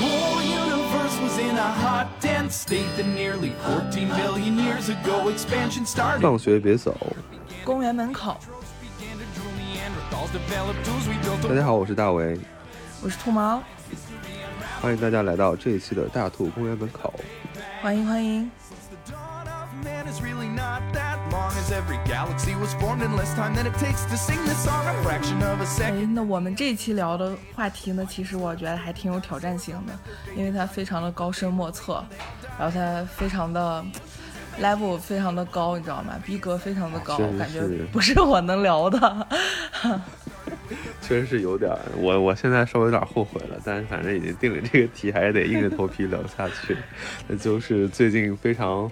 whole universe was in a hot, dense state that nearly 14 billion years ago expansion started. 放学别走，公园门口大家好，我是大为，我是兔毛，欢迎大家来到这一期的大兔公园门口。欢迎欢迎。Long as every galaxy was formed in less time than it takes to sing this song. A fraction of a 哎 second.，那我们这一期聊的话题呢，其实我觉得还挺有挑战性的，因为它非常的高深莫测，然后它非常的 level 非常的高，你知道吗？逼格非常的高，真感觉不是我能聊的。确实是有点，我我现在稍微有点后悔了，但是反正已经定了这个题，还是得硬着头皮聊下去。那就是最近非常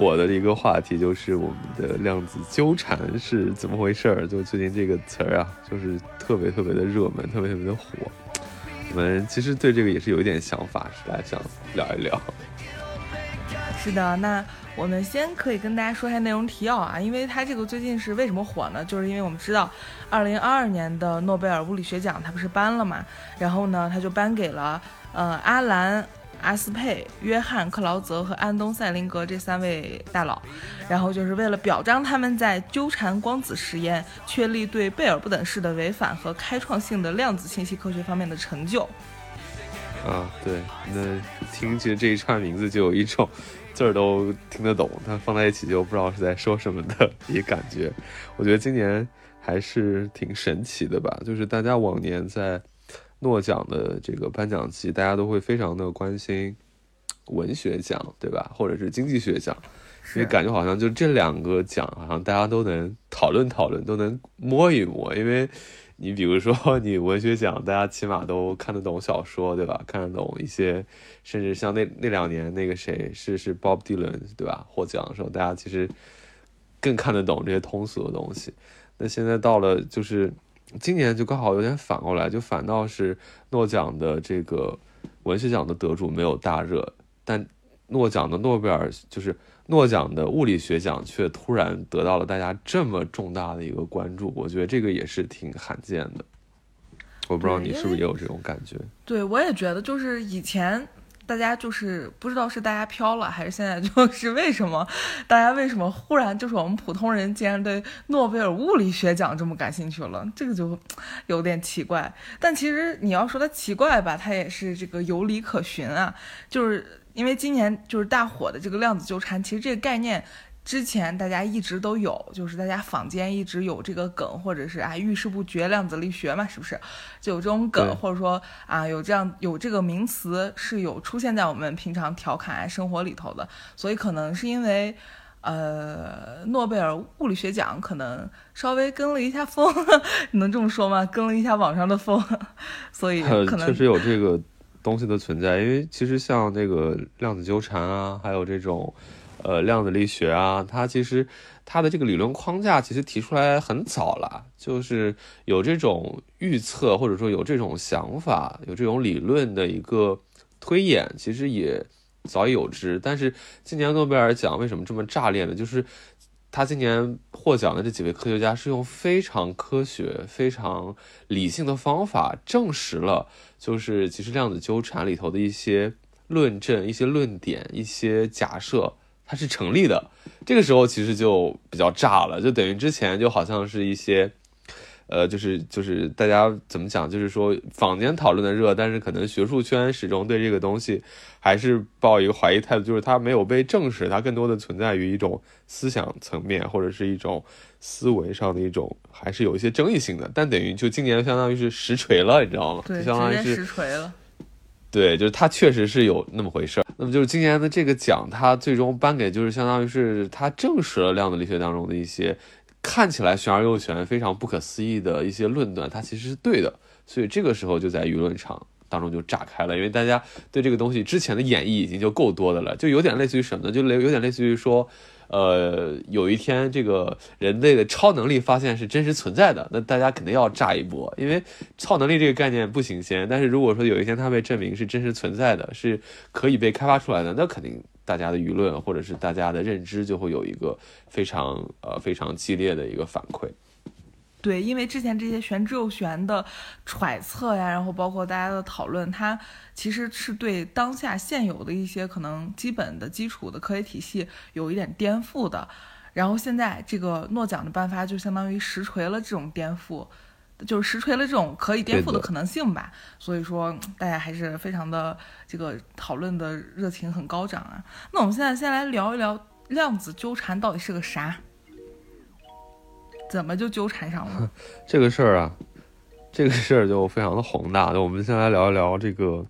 火的一个话题，就是我们的量子纠缠是怎么回事儿？就最近这个词儿啊，就是特别特别的热门，特别特别的火。我们其实对这个也是有一点想法，是来想聊一聊。是的，那我们先可以跟大家说一下内容提要啊，因为它这个最近是为什么火呢？就是因为我们知道，二零二二年的诺贝尔物理学奖它不是颁了嘛，然后呢，它就颁给了呃阿兰。阿斯佩、约翰·克劳泽和安东·塞林格这三位大佬，然后就是为了表彰他们在纠缠光子实验确立对贝尔不等式的违反和开创性的量子信息科学方面的成就。啊，对，那听起这一串名字就有一种字儿都听得懂，但放在一起就不知道是在说什么的一个感觉。我觉得今年还是挺神奇的吧，就是大家往年在诺奖的这个颁奖季，大家都会非常的关心文学奖，对吧？或者是经济学奖，因为感觉好像就这两个奖，好像大家都能讨论讨论，都能摸一摸。因为你比如说你文学奖，大家起码都看得懂小说，对吧？看得懂一些，甚至像那那两年那个谁是是 Bob Dylan，对吧？获奖的时候，大家其实更看得懂这些通俗的东西。那现在到了就是今年就刚好有点反过来，就反倒是诺奖的这个文学奖的得主没有大热，但诺奖的诺贝尔就是诺奖的物理学奖却突然得到了大家这么重大的一个关注，我觉得这个也是挺罕见的。我不知道你是不是也有这种感觉？对，我也觉得，就是以前大家就是不知道是大家飘了，还是现在就是为什么大家为什么忽然就是我们普通人竟然对诺贝尔物理学奖这么感兴趣了，这个就有点奇怪。但其实你要说它奇怪吧，它也是这个有理可循啊，就是因为今年就是大火的这个量子纠缠，其实这个概念。之前大家一直都有，就是大家坊间一直有这个梗，或者是啊遇事不决量子力学嘛，是不是？就有这种梗，或者说啊有这样有这个名词是有出现在我们平常调侃啊生活里头的，所以可能是因为。呃，诺贝尔物理学奖可能稍微跟了一下风，你能这么说吗？跟了一下网上的风，所以呃，可能确实有这个东西的存在，因为其实像那个量子纠缠啊，还有这种呃量子力学啊，它其实它的这个理论框架其实提出来很早了，就是有这种预测或者说有这种想法、有这种理论的一个推演，其实也早已有之。但是今年诺贝尔奖为什么这么炸裂呢？就是他今年获奖的这几位科学家是用非常科学、非常理性的方法证实了，就是其实量子纠缠里头的一些论证、一些论点、一些假设，它是成立的。这个时候其实就比较炸了，就等于之前就好像是一些。呃，就是就是大家怎么讲，就是说坊间讨论的热，但是可能学术圈始终对这个东西还是抱一个怀疑态度，就是它没有被证实，它更多的存在于一种思想层面或者是一种思维上的一种，还是有一些争议性的。但等于就今年相当于是实锤了，你知道吗？对，就相当于是实锤了。对，就是它确实是有那么回事儿。那么就是今年的这个奖，它最终颁给就是相当于是它证实了量子力学当中的一些看起来玄而又玄、非常不可思议的一些论断，它其实是对的。所以这个时候就在舆论场当中就炸开了，因为大家对这个东西之前的演绎已经就够多的了，就有点类似于什么呢？就类有点类似于说。呃，有一天这个人类的超能力发现是真实存在的，那大家肯定要炸一波，因为超能力这个概念不新鲜。但是如果说有一天它被证明是真实存在的，是可以被开发出来的，那肯定大家的舆论或者是大家的认知就会有一个非常呃非常激烈的一个反馈。对，因为之前这些玄之又玄的揣测呀，然后包括大家的讨论，它其实是对当下现有的一些可能基本的基础的科学体系有一点颠覆的。然后现在这个诺奖的颁发就相当于实锤了这种颠覆，就是实锤了这种可以颠覆的可能性吧。所以说大家还是非常的这个讨论的热情很高涨啊。那我们现在先来聊一聊量子纠缠到底是个啥。怎么就纠缠上了？这个事儿啊，这个事儿就非常的宏大。那我们先来聊一聊这个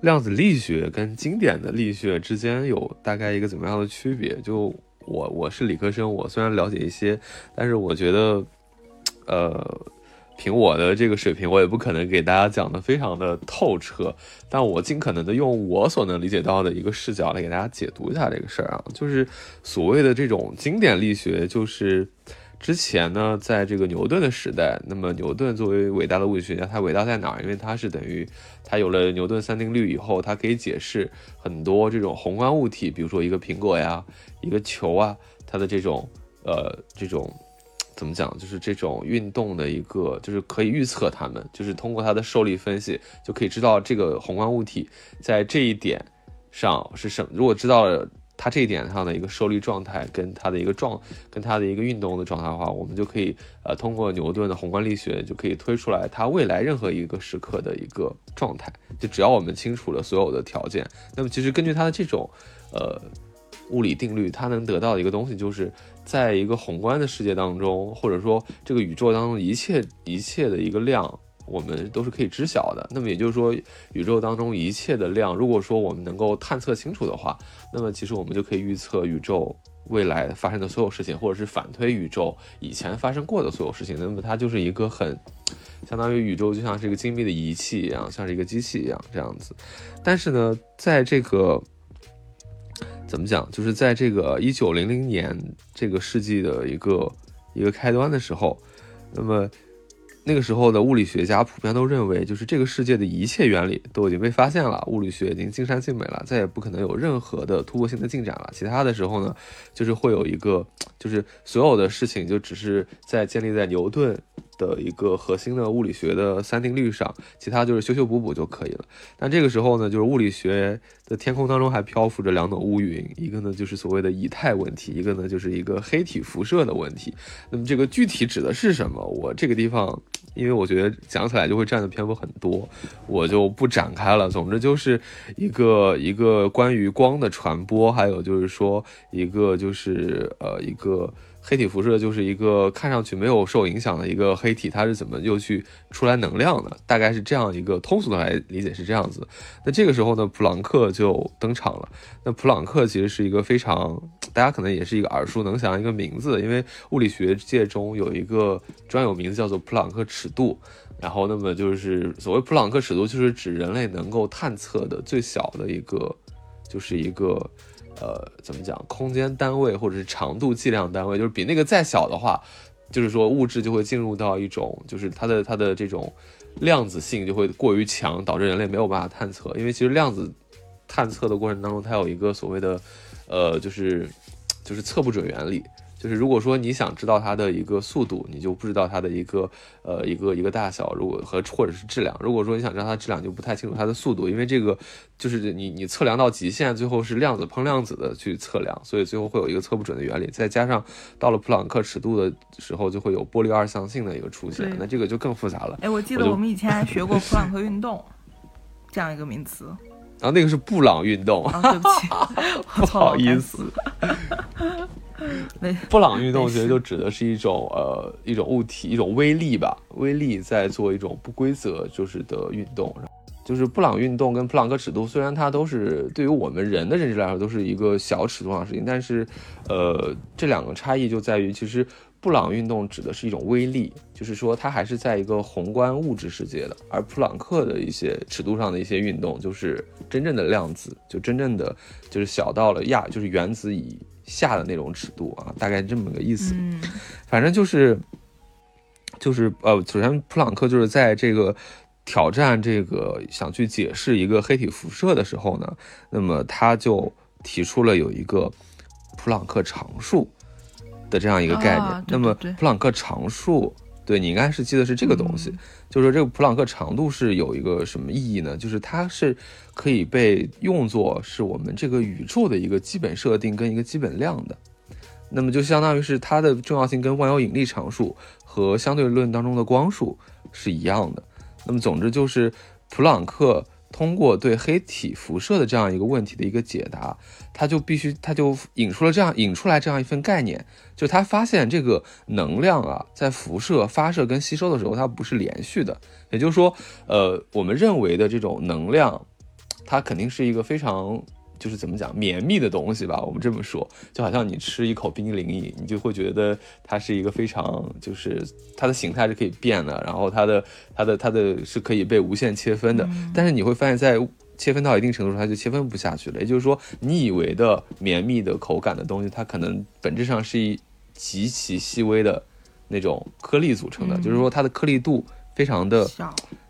量子力学跟经典的力学之间有大概一个怎么样的区别？就我我是理科生，我虽然了解一些，但是我觉得，呃，凭我的这个水平，我也不可能给大家讲的非常的透彻。但我尽可能的用我所能理解到的一个视角来给大家解读一下这个事儿啊，就是所谓的这种经典力学，就是。之前呢，在这个牛顿的时代，那么牛顿作为伟大的物理学家，他伟大在哪儿？因为他是等于他有了牛顿三定律以后，他可以解释很多这种宏观物体，比如说一个苹果呀，一个球啊，它的这种呃这种怎么讲，就是这种运动的一个，就是可以预测它们，就是通过它的受力分析就可以知道这个宏观物体在这一点上是什。如果知道了。它这一点上的一个受力状态，跟它的一个状，跟它的一个运动的状态的话，我们就可以呃通过牛顿的宏观力学就可以推出来它未来任何一个时刻的一个状态。就只要我们清楚了所有的条件，那么其实根据它的这种呃物理定律，它能得到的一个东西，就是在一个宏观的世界当中，或者说这个宇宙当中一切一切的一个量。我们都是可以知晓的。那么也就是说，宇宙当中一切的量，如果说我们能够探测清楚的话，那么其实我们就可以预测宇宙未来发生的所有事情，或者是反推宇宙以前发生过的所有事情。那么它就是一个很相当于宇宙就像是一个精密的仪器一样，像是一个机器一样这样子。但是呢，在这个怎么讲，就是在这个一九零零年这个世纪的一个一个开端的时候，那么。那个时候的物理学家普遍都认为，就是这个世界的一切原理都已经被发现了，物理学已经尽善尽美了，再也不可能有任何的突破性的进展了。其他的时候呢，就是会有一个，就是所有的事情就只是在建立在牛顿。的一个核心的物理学的三定律上，其他就是修修补补就可以了。但这个时候呢，就是物理学的天空当中还漂浮着两种乌云，一个呢就是所谓的以太问题，一个呢就是一个黑体辐射的问题。那么这个具体指的是什么？我这个地方，因为我觉得讲起来就会占的篇幅很多，我就不展开了。总之就是一个一个关于光的传播，还有就是说一个就是呃一个。黑体辐射就是一个看上去没有受影响的一个黑体，它是怎么又去出来能量的？大概是这样一个通俗的来理解是这样子。那这个时候呢，普朗克就登场了。那普朗克其实是一个非常大家可能也是一个耳熟能详一个名字，因为物理学界中有一个专有名字叫做普朗克尺度。然后，那么就是所谓普朗克尺度，就是指人类能够探测的最小的一个，就是一个。呃，怎么讲？空间单位或者是长度计量单位，就是比那个再小的话，就是说物质就会进入到一种，就是它的它的这种量子性就会过于强，导致人类没有办法探测。因为其实量子探测的过程当中，它有一个所谓的，呃，就是就是测不准原理。就是如果说你想知道它的一个速度，你就不知道它的一个呃一个一个大小，如果和或者是质量。如果说你想知道它质量，就不太清楚它的速度，因为这个就是你你测量到极限，最后是量子碰量子的去测量，所以最后会有一个测不准的原理。再加上到了普朗克尺度的时候，就会有波粒二象性的一个出现，那这个就更复杂了。哎，我记得我们以前还学过普朗克运动这样一个名词。然 后那个是布朗运动，对不起，不好意思。布朗运动其实就指的是一种呃一种物体一种微粒吧，微粒在做一种不规则就是的运动，就是布朗运动跟普朗克尺度，虽然它都是对于我们人的认知来说都是一个小尺度上的事情，但是呃这两个差异就在于，其实布朗运动指的是一种微粒，就是说它还是在一个宏观物质世界的，而普朗克的一些尺度上的一些运动，就是真正的量子，就真正的就是小到了亚，就是原子以。下的那种尺度啊，大概这么个意思。嗯，反正就是，就是呃，首先普朗克就是在这个挑战这个想去解释一个黑体辐射的时候呢，那么他就提出了有一个普朗克常数的这样一个概念。那么普朗克常数对你应该是记得是这个东西，就是说这个普朗克长度是有一个什么意义呢？就是它是可以被用作是我们这个宇宙的一个基本设定跟一个基本量的。那么就相当于是它的重要性跟万有引力常数和相对论当中的光束是一样的。那么总之就是普朗克通过对黑体辐射的这样一个问题的一个解答，他就必须他就引出了这样引出来这样一份概念，就他发现这个能量啊在辐射发射跟吸收的时候它不是连续的，也就是说，呃，我们认为的这种能量，它肯定是一个非常。就是怎么讲绵密的东西吧，我们这么说，就好像你吃一口冰激凌，你就会觉得它是一个非常，就是它的形态是可以变的，然后它的它的它的是可以被无限切分的，但是你会发现在切分到一定程度上，它就切分不下去了。也就是说，你以为的绵密的口感的东西，它可能本质上是一极其细微的那种颗粒组成的，就是说它的颗粒度非常的，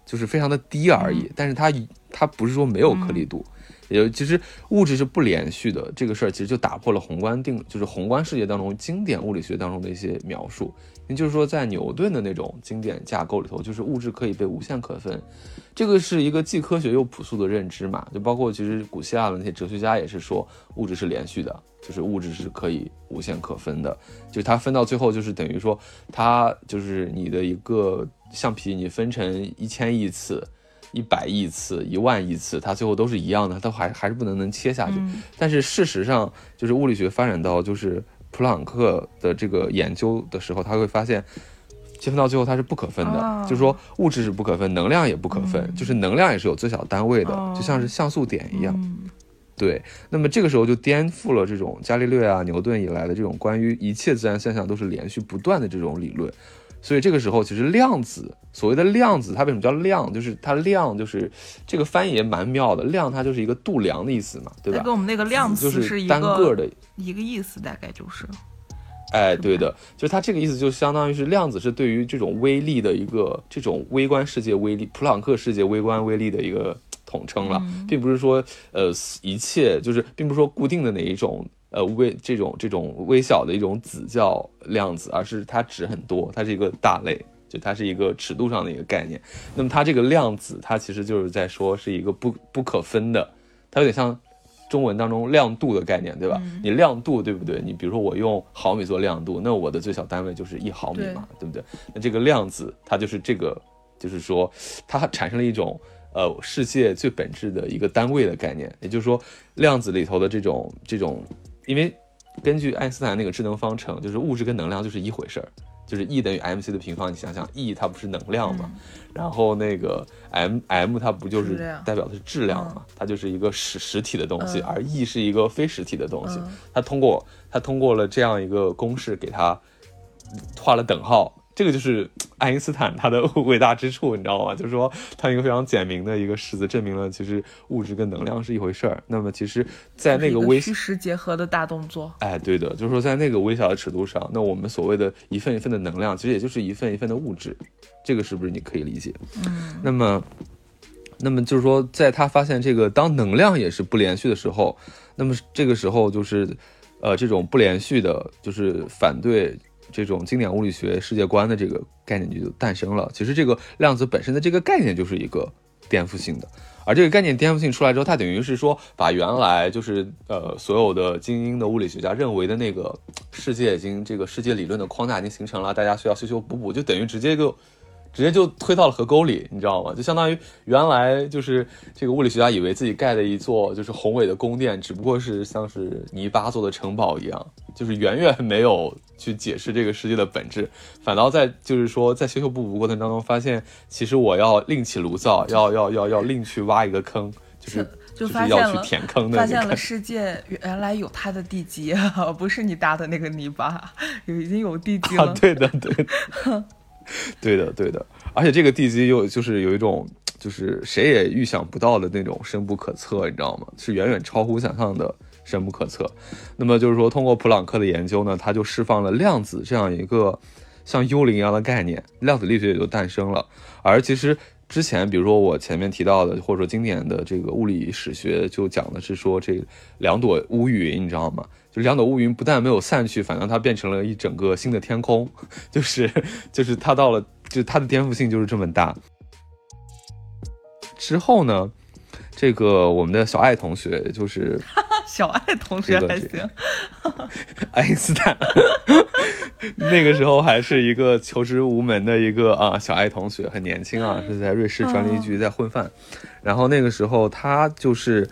就是非常的低而已。但是它它不是说没有颗粒度。也其实物质是不连续的，这个事儿其实就打破了宏观定，就是宏观世界当中经典物理学当中的一些描述。也就是说，在牛顿的那种经典架构里头，就是物质可以被无限可分，这个是一个既科学又朴素的认知嘛。就包括其实古希腊的那些哲学家也是说，物质是连续的，就是物质是可以无限可分的。就它分到最后，就是等于说，它就是你的一个橡皮，你分成一千亿次。一百亿次、一万亿次，它最后都是一样的，它还还是不能能切下去。但是事实上，就是物理学发展到就是普朗克的这个研究的时候，他会发现切分到最后它是不可分的，就是说物质是不可分，能量也不可分，就是能量也是有最小单位的，就像是像素点一样。对，那么这个时候就颠覆了这种伽利略啊、牛顿以来的这种关于一切自然现象都是连续不断的这种理论。所以这个时候，其实量子所谓的量子，它为什么叫量？就是它量，就是这个翻译也蛮妙的。量它就是一个度量的意思嘛，对吧？跟我们那个量子是单个的一个意思，大概就是。哎，对的，就是它这个意思，就相当于是量子是对于这种微粒的一个这种微观世界微粒，普朗克世界微观微粒的一个统称了，并不是说呃一切就是，并不是说固定的哪一种。呃，微这种这种微小的一种子叫量子，而是它值很多，它是一个大类，就它是一个尺度上的一个概念。那么它这个量子，它其实就是在说是一个不不可分的，它有点像中文当中亮度的概念，对吧？你亮度对不对？你比如说我用毫米做亮度，那我的最小单位就是一毫米嘛，对不对？那这个量子它就是这个，就是说它产生了一种呃世界最本质的一个单位的概念，也就是说量子里头的这种这种。因为根据爱因斯坦那个智能方程，就是物质跟能量就是一回事儿，就是 E 等于 mc 的平方。你想想，E 它不是能量吗？然后那个 m m 它不就是代表的是质量嘛？它就是一个实实体的东西，而 E 是一个非实体的东西。它通过它通过了这样一个公式给它画了等号。这个就是爱因斯坦他的 伟大之处，你知道吗？就是说他一个非常简明的一个式子，证明了其实物质跟能量是一回事儿。那么其实，在那个微虚实结合的大动作，哎，对的，就是说在那个微小的尺度上，那我们所谓的一份一份的能量，其实也就是一份一份的物质。这个是不是你可以理解？嗯。那么，那么就是说，在他发现这个当能量也是不连续的时候，那么这个时候就是，呃，这种不连续的，就是反对。这种经典物理学世界观的这个概念就诞生了。其实这个量子本身的这个概念就是一个颠覆性的，而这个概念颠覆性出来之后，它等于是说把原来就是呃所有的精英的物理学家认为的那个世界已经这个世界理论的框架已经形成了，大家需要修修补补，就等于直接就。直接就推到了河沟里，你知道吗？就相当于原来就是这个物理学家以为自己盖的一座就是宏伟的宫殿，只不过是像是泥巴做的城堡一样，就是远远没有去解释这个世界的本质，反倒在就是说在修修补补过程当中发现，其实我要另起炉灶，要要要要另去挖一个坑，就是就是要去填坑的。发现了世界原来有它的地基，不是你搭的那个泥巴，有已经有地基了。对的，对。对的，对的，而且这个地基又就是有一种，就是谁也预想不到的那种深不可测，你知道吗？是远远超乎想象的深不可测。那么就是说，通过普朗克的研究呢，他就释放了量子这样一个像幽灵一样的概念，量子力学也就诞生了。而其实之前，比如说我前面提到的，或者说经典的这个物理史学，就讲的是说这两朵乌云，你知道吗？就两朵乌云不但没有散去，反而它变成了一整个新的天空，就是就是它到了，就它的颠覆性就是这么大。之后呢，这个我们的小爱同学就是 小爱同学还行，爱因斯坦。那个时候还是一个求职无门的一个啊小爱同学，很年轻啊，是在瑞士专利局在混饭。然后那个时候他就是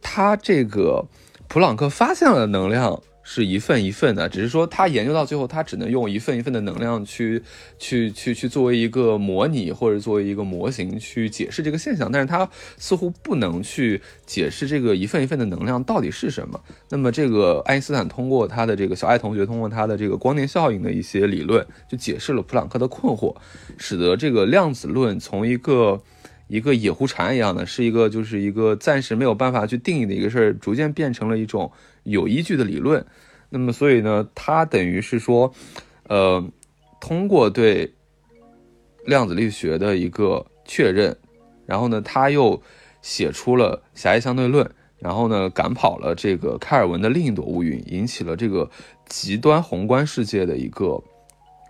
他这个普朗克发现了能量。是一份一份的，只是说他研究到最后，他只能用一份一份的能量去去去去作为一个模拟或者作为一个模型去解释这个现象，但是他似乎不能去解释这个一份一份的能量到底是什么。那么这个爱因斯坦通过他的这个小爱同学通过他的这个光电效应的一些理论，就解释了普朗克的困惑，使得这个量子论从一个一个野狐禅一样的，是一个就是一个暂时没有办法去定义的一个事儿，逐渐变成了一种。有依据的理论，那么所以呢，它等于是说，呃，通过对量子力学的一个确认，然后呢，他又写出了狭义相对论，然后呢，赶跑了这个开尔文的另一朵乌云，引起了这个极端宏观世界的一个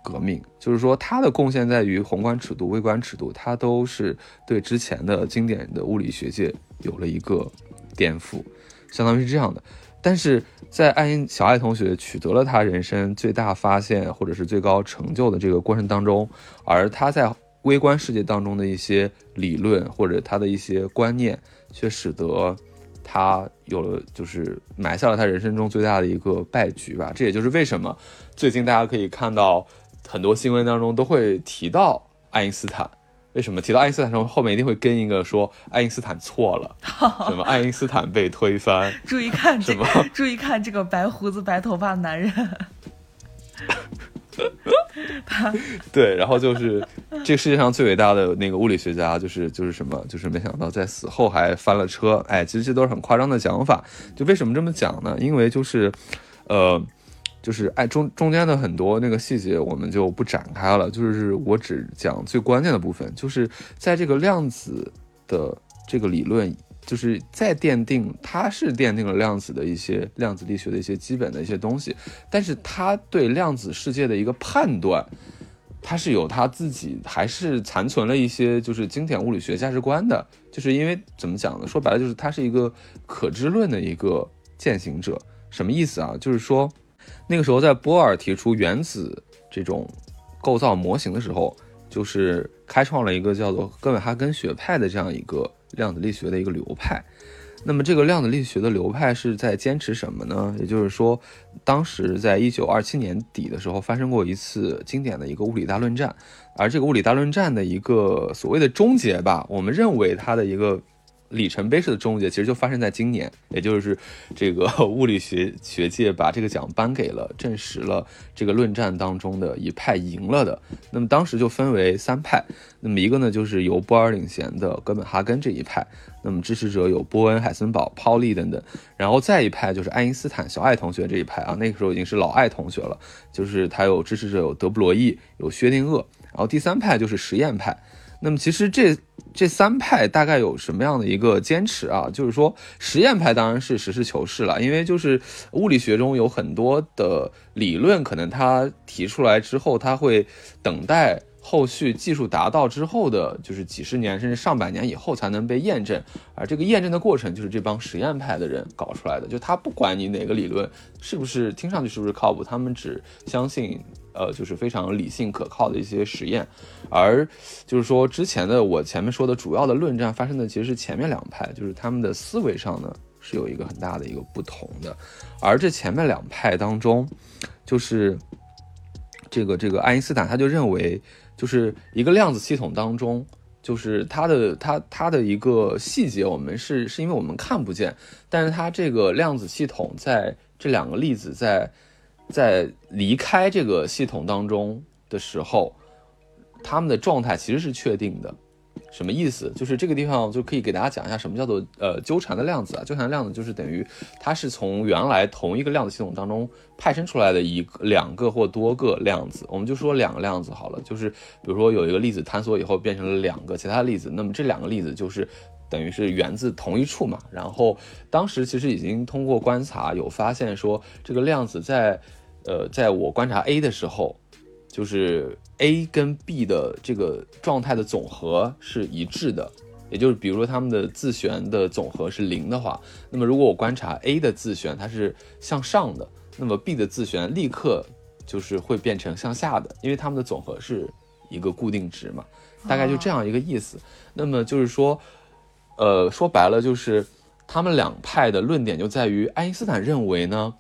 革命。就是说，他的贡献在于宏观尺度、微观尺度，他都是对之前的经典的物理学界有了一个颠覆，相当于是这样的。但是在爱因小爱同学取得了他人生最大发现或者是最高成就的这个过程当中，而他在微观世界当中的一些理论或者他的一些观念，却使得他有了就是埋下了他人生中最大的一个败局吧。这也就是为什么最近大家可以看到很多新闻当中都会提到爱因斯坦。为什么提到爱因斯坦时候后面一定会跟一个说爱因斯坦错了？什么爱因斯坦被推翻？注意看这个，注意看这个白胡子白头发男人。他 对，然后就是这个世界上最伟大的那个物理学家，就是就是什么？就是没想到在死后还翻了车。哎，其实这都是很夸张的讲法。就为什么这么讲呢？因为就是，呃。就是哎，中中间的很多那个细节我们就不展开了，就是我只讲最关键的部分，就是在这个量子的这个理论，就是在奠定它是奠定了量子的一些量子力学的一些基本的一些东西，但是他对量子世界的一个判断，他是有他自己还是残存了一些就是经典物理学价值观的，就是因为怎么讲呢？说白了就是他是一个可知论的一个践行者，什么意思啊？就是说。那个时候，在波尔提出原子这种构造模型的时候，就是开创了一个叫做哥本哈根学派的这样一个量子力学的一个流派。那么，这个量子力学的流派是在坚持什么呢？也就是说，当时在一九二七年底的时候，发生过一次经典的一个物理大论战，而这个物理大论战的一个所谓的终结吧，我们认为它的一个。里程碑式的终结其实就发生在今年，也就是这个 物理学学界把这个奖颁给了，证实了这个论战当中的一派赢了的。那么当时就分为三派，那么一个呢就是由波尔领衔的哥本哈根这一派，那么支持者有波恩、海森堡、泡利等等，然后再一派就是爱因斯坦小爱同学这一派啊，那个时候已经是老爱同学了，就是他有支持者有德布罗意、有薛定谔，然后第三派就是实验派。那么其实这这三派大概有什么样的一个坚持啊？就是说实验派当然是实事求是了，因为就是物理学中有很多的理论，可能他提出来之后，他会等待后续技术达到之后的，就是几十年甚至上百年以后才能被验证，而这个验证的过程就是这帮实验派的人搞出来的，就他不管你哪个理论是不是听上去是不是靠谱，他们只相信。呃，就是非常理性可靠的一些实验，而就是说之前的我前面说的主要的论战发生的其实是前面两派，就是他们的思维上呢是有一个很大的一个不同的，而这前面两派当中，就是这个这个爱因斯坦他就认为，就是一个量子系统当中，就是它的它它的一个细节，我们是是因为我们看不见，但是它这个量子系统在这两个粒子在。在离开这个系统当中的时候，他们的状态其实是确定的，什么意思？就是这个地方就可以给大家讲一下什么叫做呃纠缠的量子啊。纠缠的量子就是等于它是从原来同一个量子系统当中派生出来的一个、两个或多个量子。我们就说两个量子好了，就是比如说有一个粒子坍缩以后变成了两个其他粒子，那么这两个粒子就是等于是源自同一处嘛。然后当时其实已经通过观察有发现说这个量子在呃在我观察 A 的时候。就是 A 跟 B 的这个状态的总和是一致的，也就是比如说他们的自旋的总和是零的话，那么如果我观察 A 的自旋它是向上的，那么 B 的自旋立刻就是会变成向下的，因为它们的总和是一个固定值嘛，大概就这样一个意思。那么就是说，呃，说白了就是他们两派的论点就在于爱因斯坦认为呢。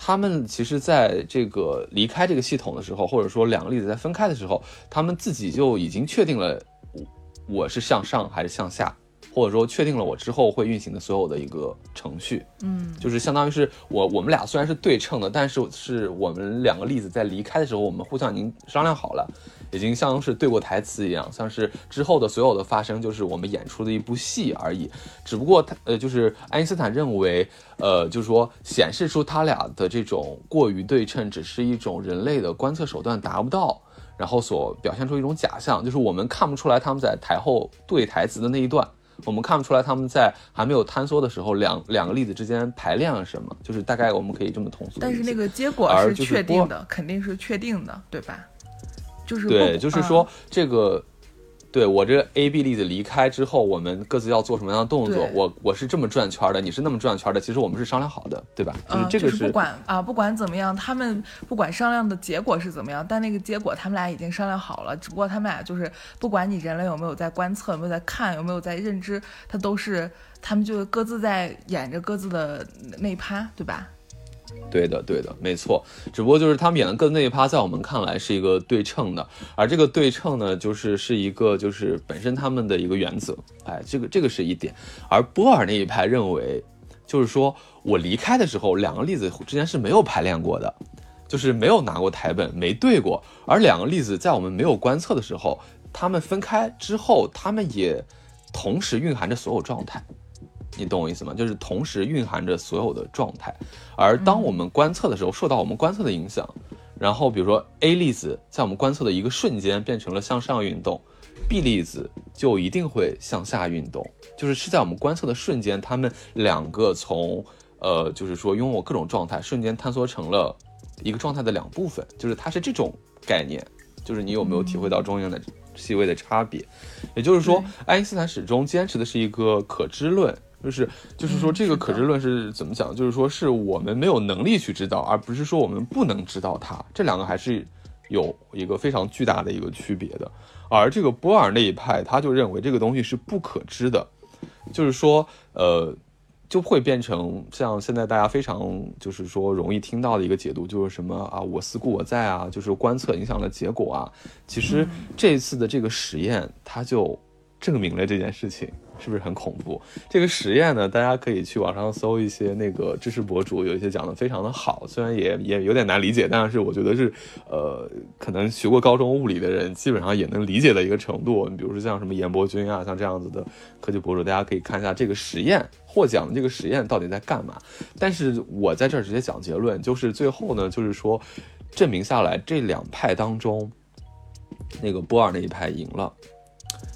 他们其实在这个离开这个系统的时候，或者说两个粒子在分开的时候，他们自己就已经确定了我我是向上还是向下，或者说确定了我之后会运行的所有的一个程序。嗯，就是相当于是我我们俩虽然是对称的，但是是我们两个例子在离开的时候，我们互相已经商量好了。已经像是对过台词一样，像是之后的所有的发生就是我们演出的一部戏而已。只不过他呃，就是爱因斯坦认为，呃，就是说显示出他俩的这种过于对称，只是一种人类的观测手段达不到，然后所表现出一种假象，就是我们看不出来他们在台后对台词的那一段，我们看不出来他们在还没有坍缩的时候两两个粒子之间排练了什么，就是大概我们可以这么通俗。但是那个结果是确定的，肯定是确定的，对吧？就是对，就是说这个，对我这 A B 粒子离开之后，我们各自要做什么样的动作？我我是这么转圈的，你是那么转圈的，其实我们是商量好的，对吧？就是这个是不管啊，不管怎么样，他们不管商量的结果是怎么样，但那个结果他们俩已经商量好了。只不过他们俩就是不管你人类有没有在观测，有没有在看，有没有在认知，他都是他们就各自在演着各自的那一趴，对吧？对的，对的，没错。只不过就是他们演的更那一趴，在我们看来是一个对称的，而这个对称呢，就是是一个就是本身他们的一个原则。哎，这个这个是一点。而波尔那一派认为，就是说我离开的时候，两个粒子之间是没有排练过的，就是没有拿过台本，没对过。而两个粒子在我们没有观测的时候，他们分开之后，他们也同时蕴含着所有状态。你懂我意思吗？就是同时蕴含着所有的状态，而当我们观测的时候，受到我们观测的影响，然后比如说 A 粒子在我们观测的一个瞬间变成了向上运动，B 粒子就一定会向下运动，就是是在我们观测的瞬间，它们两个从呃，就是说拥有各种状态，瞬间坍缩成了一个状态的两部分，就是它是这种概念，就是你有没有体会到中间的细微的差别？也就是说，爱因斯坦始终坚持的是一个可知论。就是，就是说，这个可知论是怎么讲？就是说，是我们没有能力去知道，而不是说我们不能知道它。这两个还是有一个非常巨大的一个区别的。而这个波尔那一派，他就认为这个东西是不可知的，就是说，呃，就会变成像现在大家非常就是说容易听到的一个解读，就是什么啊，我思故我在啊，就是观测影响了结果啊。其实这一次的这个实验，它就证明了这件事情。是不是很恐怖？这个实验呢，大家可以去网上搜一些那个知识博主，有一些讲的非常的好，虽然也也有点难理解，但是我觉得是，呃，可能学过高中物理的人基本上也能理解的一个程度。你比如说像什么严伯君啊，像这样子的科技博主，大家可以看一下这个实验获奖的这个实验到底在干嘛。但是我在这儿直接讲结论，就是最后呢，就是说证明下来这两派当中，那个波尔那一派赢了。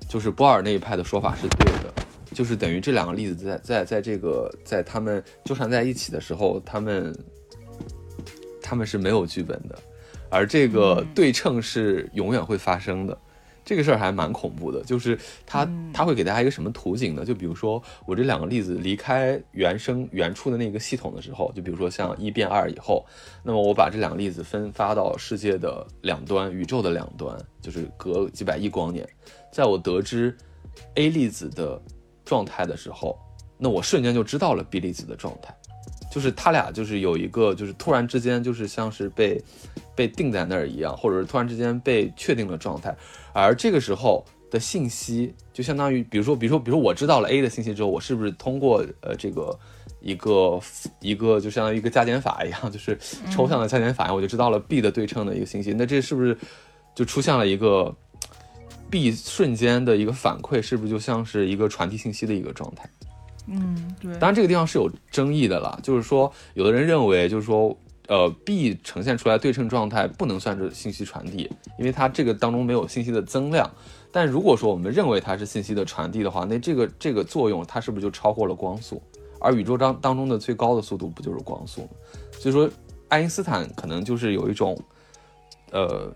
就是波尔那一派的说法是对的，就是等于这两个例子在在在这个在他们纠缠在一起的时候，他们他们是没有剧本的，而这个对称是永远会发生的。这个事儿还蛮恐怖的，就是它它会给大家一个什么图景呢？就比如说我这两个例子离开原生原初的那个系统的时候，就比如说像一变二以后，那么我把这两个例子分发到世界的两端，宇宙的两端，就是隔几百亿光年。在我得知 A 粒子的状态的时候，那我瞬间就知道了 B 粒子的状态，就是他俩就是有一个就是突然之间就是像是被被定在那儿一样，或者是突然之间被确定了状态，而这个时候的信息就相当于，比如说比如说比如说我知道了 A 的信息之后，我是不是通过呃这个一个一个就相当于一个加减法一样，就是抽象的加减法，我就知道了 B 的对称的一个信息，那这是不是就出现了一个？B 瞬间的一个反馈，是不是就像是一个传递信息的一个状态？嗯，对。当然，这个地方是有争议的啦，就是说，有的人认为，就是说，呃，B 呈现出来对称状态不能算是信息传递，因为它这个当中没有信息的增量。但如果说我们认为它是信息的传递的话，那这个这个作用它是不是就超过了光速？而宇宙当当中的最高的速度不就是光速吗？所以说，爱因斯坦可能就是有一种，呃。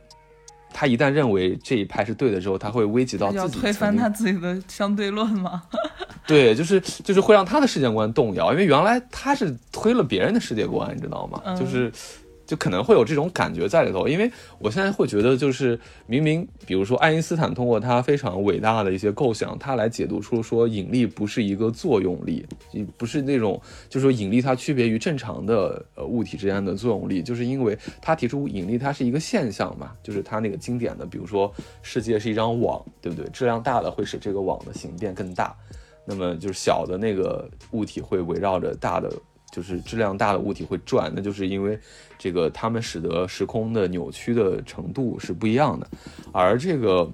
他一旦认为这一派是对的之后，他会危及到自己推翻他自己的相对论吗？对，就是就是会让他的世界观动摇，因为原来他是推了别人的世界观，你知道吗？就是。就可能会有这种感觉在里头，因为我现在会觉得，就是明明，比如说爱因斯坦通过他非常伟大的一些构想，他来解读出说引力不是一个作用力，不是那种，就是说引力它区别于正常的呃物体之间的作用力，就是因为他提出引力它是一个现象嘛，就是他那个经典的，比如说世界是一张网，对不对？质量大的会使这个网的形变更大，那么就是小的那个物体会围绕着大的。就是质量大的物体会转，那就是因为这个它们使得时空的扭曲的程度是不一样的。而这个，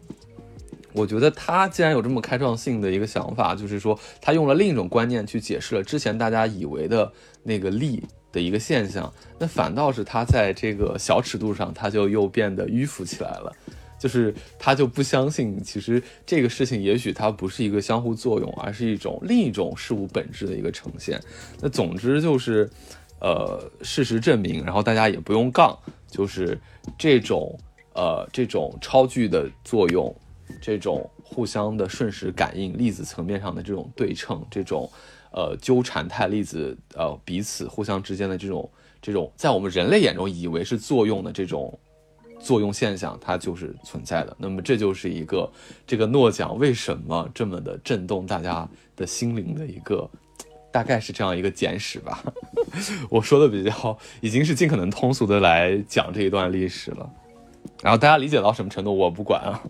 我觉得他既然有这么开创性的一个想法，就是说他用了另一种观念去解释了之前大家以为的那个力的一个现象，那反倒是他在这个小尺度上，他就又变得迂腐起来了。就是他就不相信，其实这个事情也许它不是一个相互作用，而是一种另一种事物本质的一个呈现。那总之就是，呃，事实证明，然后大家也不用杠，就是这种呃这种超距的作用，这种互相的瞬时感应，粒子层面上的这种对称，这种呃纠缠态粒子呃彼此互相之间的这种这种，在我们人类眼中以为是作用的这种。作用现象它就是存在的，那么这就是一个这个诺奖为什么这么的震动大家的心灵的一个，大概是这样一个简史吧。我说的比较已经是尽可能通俗的来讲这一段历史了，然后大家理解到什么程度我不管啊。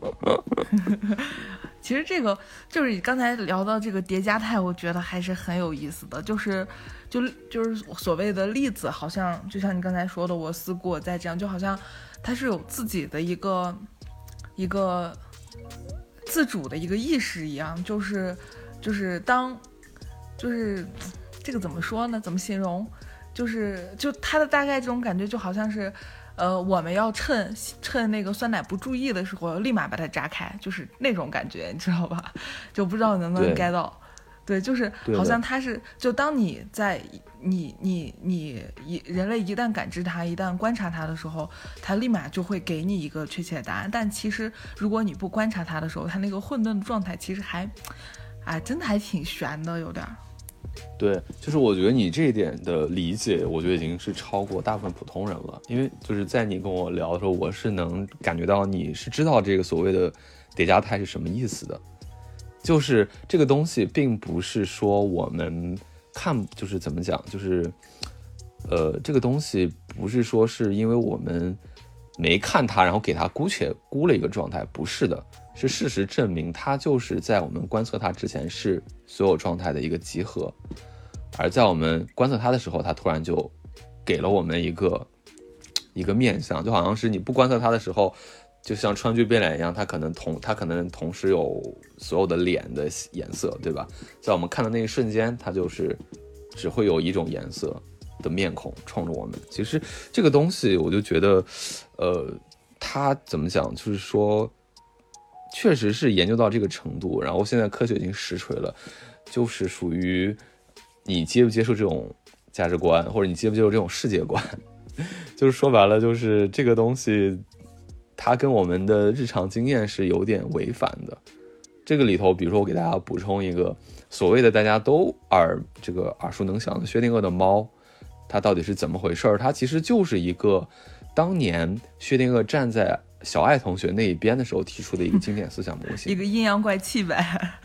其实这个就是你刚才聊到这个叠加态，我觉得还是很有意思的，就是就就是所谓的粒子，好像就像你刚才说的，我思故我在这样，就好像。它是有自己的一个一个自主的一个意识一样，就是就是当就是这个怎么说呢？怎么形容？就是就它的大概这种感觉，就好像是呃，我们要趁趁那个酸奶不注意的时候，立马把它炸开，就是那种感觉，你知道吧？就不知道能不能 get 到。对，就是好像它是，就当你在你你你一人类一旦感知它，一旦观察它的时候，它立马就会给你一个确切的答案。但其实如果你不观察它的时候，它那个混沌的状态其实还，哎，真的还挺悬的，有点。对，就是我觉得你这一点的理解，我觉得已经是超过大部分普通人了。因为就是在你跟我聊的时候，我是能感觉到你是知道这个所谓的叠加态是什么意思的。就是这个东西，并不是说我们看，就是怎么讲，就是，呃，这个东西不是说是因为我们没看它，然后给它姑且估了一个状态，不是的，是事实证明它就是在我们观测它之前是所有状态的一个集合，而在我们观测它的时候，它突然就给了我们一个一个面相，就好像是你不观测它的时候。就像川剧变脸一样，它可能同它可能同时有所有的脸的颜色，对吧？在我们看的那一瞬间，它就是只会有一种颜色的面孔冲着我们。其实这个东西，我就觉得，呃，它怎么讲？就是说，确实是研究到这个程度，然后现在科学已经实锤了，就是属于你接不接受这种价值观，或者你接不接受这种世界观。就是说白了，就是这个东西。它跟我们的日常经验是有点违反的。这个里头，比如说我给大家补充一个所谓的大家都耳这个耳熟能详的薛定谔的猫，它到底是怎么回事？它其实就是一个当年薛定谔站在小爱同学那一边的时候提出的一个经典思想模型，一个阴阳怪气呗。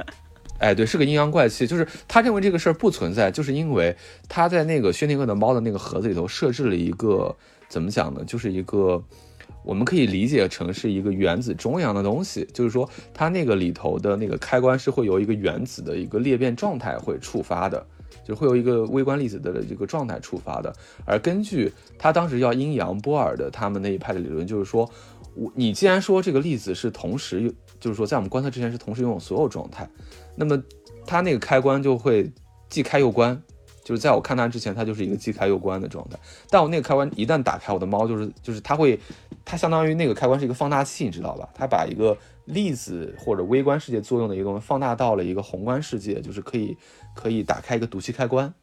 哎，对，是个阴阳怪气，就是他认为这个事儿不存在，就是因为他在那个薛定谔的猫的那个盒子里头设置了一个怎么讲呢？就是一个。我们可以理解成是一个原子钟一样的东西，就是说它那个里头的那个开关是会由一个原子的一个裂变状态会触发的，就会有一个微观粒子的这个状态触发的。而根据他当时要阴阳波尔的他们那一派的理论，就是说，我你既然说这个粒子是同时就是说在我们观测之前是同时拥有所有状态。那么它那个开关就会既开又关，就是在我看它之前，它就是一个既开又关的状态。但我那个开关一旦打开，我的猫就是就是它会，它相当于那个开关是一个放大器，你知道吧？它把一个粒子或者微观世界作用的一个东西放大到了一个宏观世界，就是可以可以打开一个毒气开关。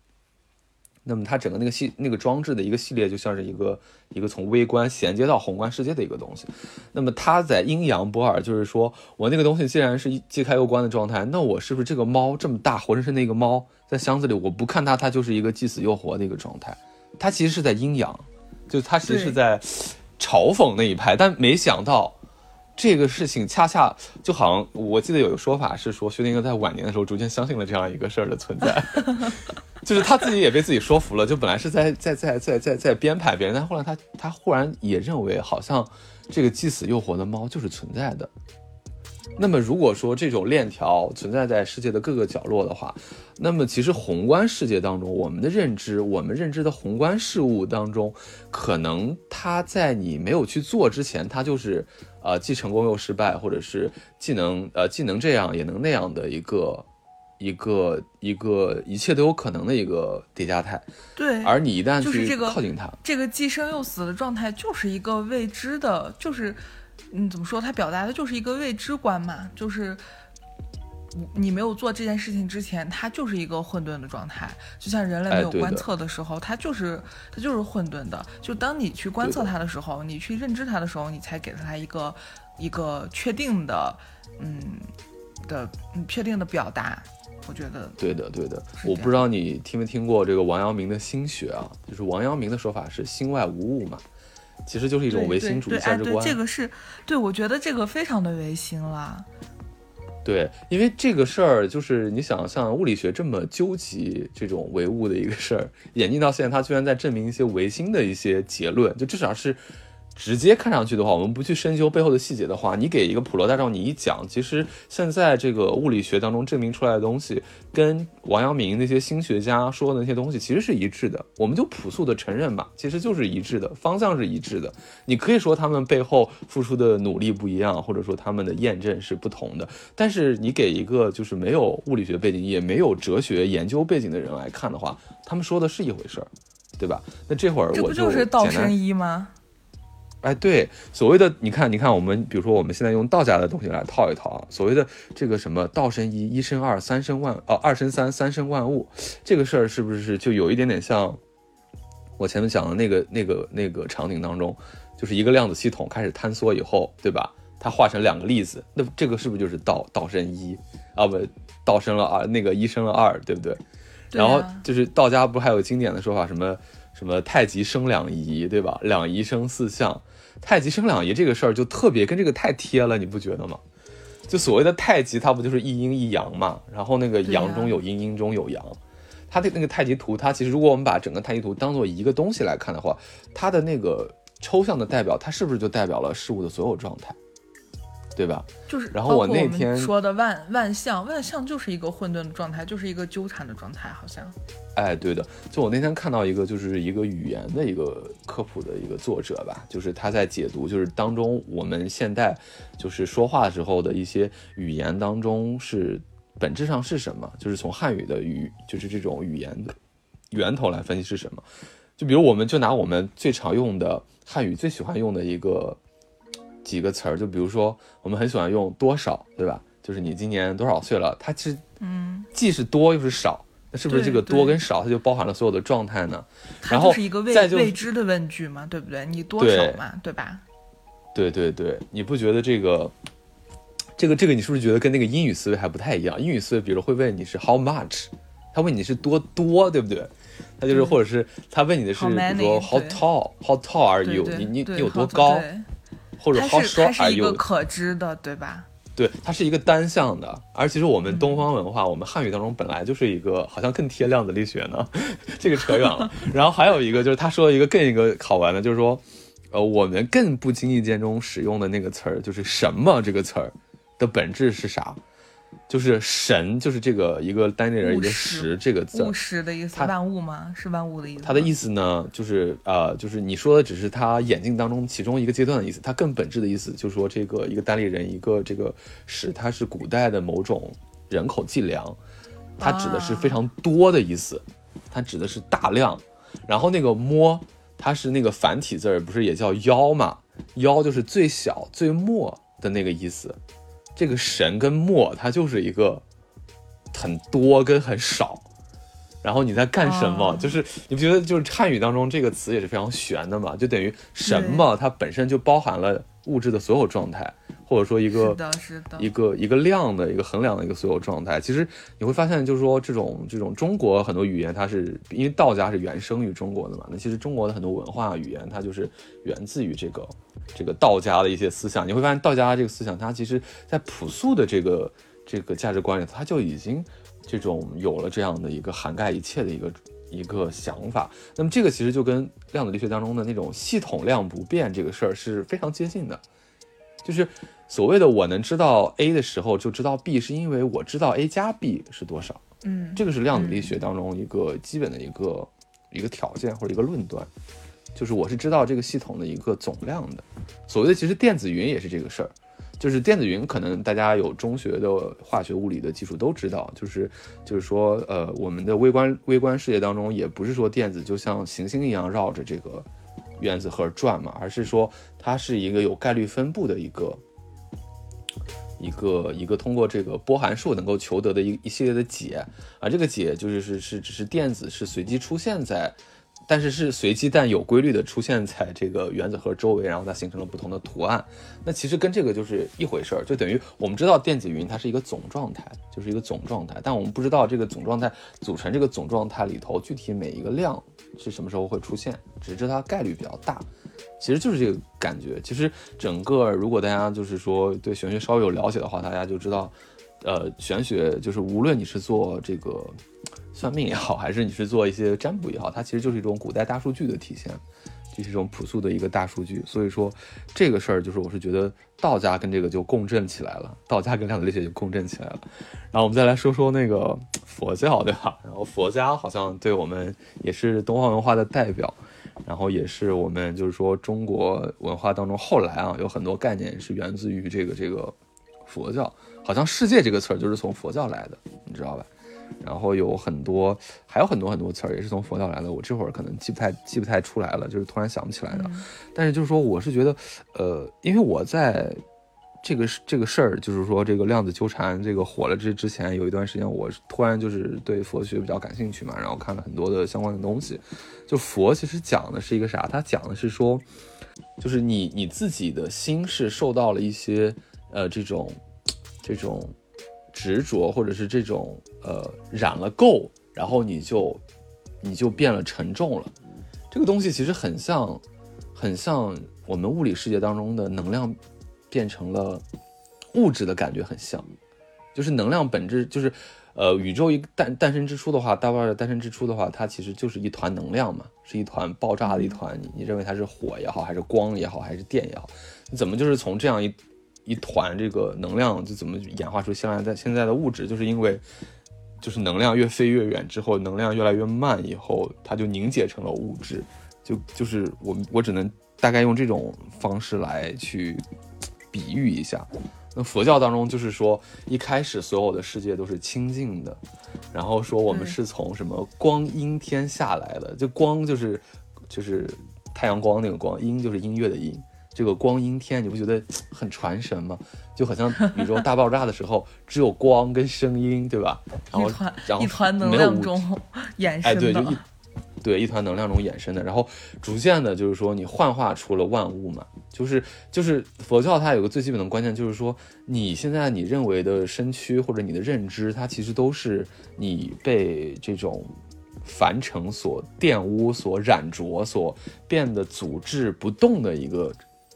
那么它整个那个系那个装置的一个系列，就像是一个一个从微观衔接到宏观世界的一个东西。那么它在阴阳波尔，就是说我那个东西既然是既开又关的状态，那我是不是这个猫这么大活生生的一个猫在箱子里，我不看它，它就是一个既死又活的一个状态？它其实是在阴阳，就它其实是在嘲讽那一派，但没想到。这个事情恰恰就好像，我记得有个说法是说，薛定谔在晚年的时候逐渐相信了这样一个事儿的存在，就是他自己也被自己说服了。就本来是在在在在在在编排别人，但后来他他忽然也认为，好像这个既死又活的猫就是存在的。那么如果说这种链条存在在世界的各个角落的话，那么其实宏观世界当中，我们的认知，我们认知的宏观事物当中，可能它在你没有去做之前，它就是呃既成功又失败，或者是既能呃既能这样也能那样的一个一个一个一切都有可能的一个叠加态。对，而你一旦去靠近它，这个既生又死的状态就是一个未知的，就是。嗯，怎么说？它表达的就是一个未知观嘛，就是你没有做这件事情之前，它就是一个混沌的状态。就像人类没有观测的时候，它就是它就是混沌的。就当你去观测它的时候，你去认知它的时候，你才给了它一个一个确定的，嗯的确定的表达。我觉得对的，对的。我不知道你听没听过这个王阳明的心学啊？就是王阳明的说法是心外无物嘛。其实就是一种唯心主义价值观。这个是对，我觉得这个非常的唯心了。对，因为这个事儿就是你想，像物理学这么究极这种唯物的一个事儿，演进到现在，它居然在证明一些唯心的一些结论，就至少是。直接看上去的话，我们不去深究背后的细节的话，你给一个普罗大众你一讲，其实现在这个物理学当中证明出来的东西，跟王阳明那些新学家说的那些东西其实是一致的。我们就朴素的承认吧，其实就是一致的，方向是一致的。你可以说他们背后付出的努力不一样，或者说他们的验证是不同的，但是你给一个就是没有物理学背景也没有哲学研究背景的人来看的话，他们说的是一回事儿，对吧？那这会儿我就这不就是道生一吗？哎，对，所谓的你看，你看，我们比如说我们现在用道家的东西来套一套啊，所谓的这个什么道生一，一生二，三生万，哦，二生三，三生万物，这个事儿是不是就有一点点像我前面讲的那个那个那个场景当中，就是一个量子系统开始坍缩以后，对吧？它化成两个粒子，那这个是不是就是道道生一啊？不，道生了二，那个一生了二，对不对？然后就是道家不还有经典的说法，什么什么太极生两仪，对吧？两仪生四象。太极生两仪这个事儿就特别跟这个太贴了，你不觉得吗？就所谓的太极，它不就是一阴一阳嘛？然后那个阳中有阴，阴中有阳。它的那个太极图，它其实如果我们把整个太极图当做一个东西来看的话，它的那个抽象的代表，它是不是就代表了事物的所有状态？对吧？就是，然后我那天说的万万象，万象就是一个混沌的状态，就是一个纠缠的状态，好像。哎，对的，就我那天看到一个，就是一个语言的一个科普的一个作者吧，就是他在解读，就是当中我们现代就是说话时候的一些语言当中是本质上是什么，就是从汉语的语，就是这种语言的源头来分析是什么。就比如，我们就拿我们最常用的汉语最喜欢用的一个。几个词儿，就比如说，我们很喜欢用多少，对吧？就是你今年多少岁了？它其实，嗯，既是多又是少，那是不是这个多跟少，它就包含了所有的状态呢？然后是一个未未知的问句嘛，对不对？你多少嘛，对吧？对对对，你不觉得这个，这个这个，你是不是觉得跟那个英语思维还不太一样？英语思维，比如会问你是 how much，他问你是多多，对不对？他就是，或者是他问你的是，比如说 how tall，how tall are you？你你你有多高？或者 how short are you？一个可知的，对吧？对，它是一个单向的。而其实我们东方文化，我们汉语当中本来就是一个，好像更贴量子力学呢。这个扯远了。然后还有一个就是他说一个更一个好玩的，就是说，呃，我们更不经意间中使用的那个词儿，就是什么这个词儿的本质是啥？就是神，就是这个一个单立人一个务实实这个字儿务，实的意思，它万物吗？是万物的意思吗。它的意思呢，就是呃，就是你说的只是他眼镜当中其中一个阶段的意思，它更本质的意思就是说，这个一个单立人，一个这个石，它是古代的某种人口计量，它指的是非常多的意思，它指的是大量。然后那个摸，它是那个繁体字儿，不是也叫妖嘛？妖就是最小最末的那个意思。这个神跟末，它就是一个很多跟很少。然后你在干什么？哦就是你不觉得就是汉语当中这个词也是非常玄的嘛？就等于什么，它本身就包含了物质的所有状态，或者说一个是的，是的，一个一个量的一个衡量的一个所有状态。其实你会发现，就是说这种这种中国很多语言，它是因为道家是原生于中国的嘛，那其实中国的很多文化语言，它就是源自于这个这个道家的一些思想。你会发现，道家这个思想，它其实在朴素的这个这个价值观里，它就已经这种有了这样的一个涵盖一切的一个。一个想法，那么这个其实就跟量子力学当中的那种系统量不变这个事儿是非常接近的。就是所谓的我能知道 a 的时候就知道 b，是因为我知道 a 加 b 是多少。嗯，这个是量子力学当中一个基本的一个、一个条件或者一个论断，就是我是知道这个系统的一个总量的。所谓的其实电子云也是这个事儿，就是电子云可能大家有中学的化学、物理的基础都知道，就是就是说呃我们的微观微观世界当中也不是说电子就像行星一样绕着这个原子核转嘛，而是说它是一个有概率分布的一个。一个一个通过这个波函数能够求得的一一系列的解，啊这个解就是是是只是电子是随机出现在，但是是随机但有规律的出现在这个原子核周围，然后它形成了不同的图案。那其实跟这个就是一回事儿，就等于我们知道电子云它是一个总状态，就是一个总状态，但我们不知道这个总状态组成这个总状态里头具体每一个量是什么时候会出现，只知道概率比较大。其实就是这个感觉。其实整个如果大家就是说对玄学稍微有了解的话，大家就知道，呃，玄学就是无论你是做这个算命也好，还是你是做一些占卜也好，它其实就是一种古代大数据的体现，就是一种朴素的一个大数据。所以说这个事儿就是我是觉得道家跟这个就共振起来了，道家跟量子力学就共振起来了。然后我们再来说说那个佛教，对吧？然后佛家好像对我们也是东方文化的代表。然后也是我们就是说中国文化当中后来啊有很多概念是源自于这个这个佛教，好像世界这个词儿就是从佛教来的，你知道吧？然后有很多还有很多很多词儿也是从佛教来的，我这会儿可能记不太记不太出来了，就是突然想不起来的。但是就是说我是觉得，呃，因为我在。这个这个事儿，就是说这个量子纠缠这个火了之之前，有一段时间我突然就是对佛学比较感兴趣嘛，然后看了很多的相关的东西。就佛其实讲的是一个啥？他讲的是说，就是你你自己的心是受到了一些呃这种这种执着，或者是这种呃染了垢，然后你就你就变了沉重了。这个东西其实很像很像我们物理世界当中的能量。变成了物质的感觉很像，就是能量本质就是，呃，宇宙一诞诞生之初的话，大爆炸诞生之初的话，它其实就是一团能量嘛，是一团爆炸的一团。你你认为它是火也好，还是光也好，还是电也好，你怎么就是从这样一一团这个能量，就怎么演化出现在在现在的物质？就是因为就是能量越飞越远之后，能量越来越慢以后，它就凝结成了物质。就就是我我只能大概用这种方式来去。比喻一下，那佛教当中就是说，一开始所有的世界都是清净的，然后说我们是从什么光阴天下来的，就光就是就是太阳光那个光，音就是音乐的音，这个光阴天你不觉得很传神吗？就很像宇宙大爆炸的时候只有光跟声音，对吧？然后然后一团能量中。哎，对，就一对一团能量中衍生的，然后逐渐的，就是说你幻化出了万物嘛。就是就是佛教它有个最基本的观念，就是说你现在你认为的身躯或者你的认知，它其实都是你被这种凡尘所玷污、所染着、所变得阻滞不动的一个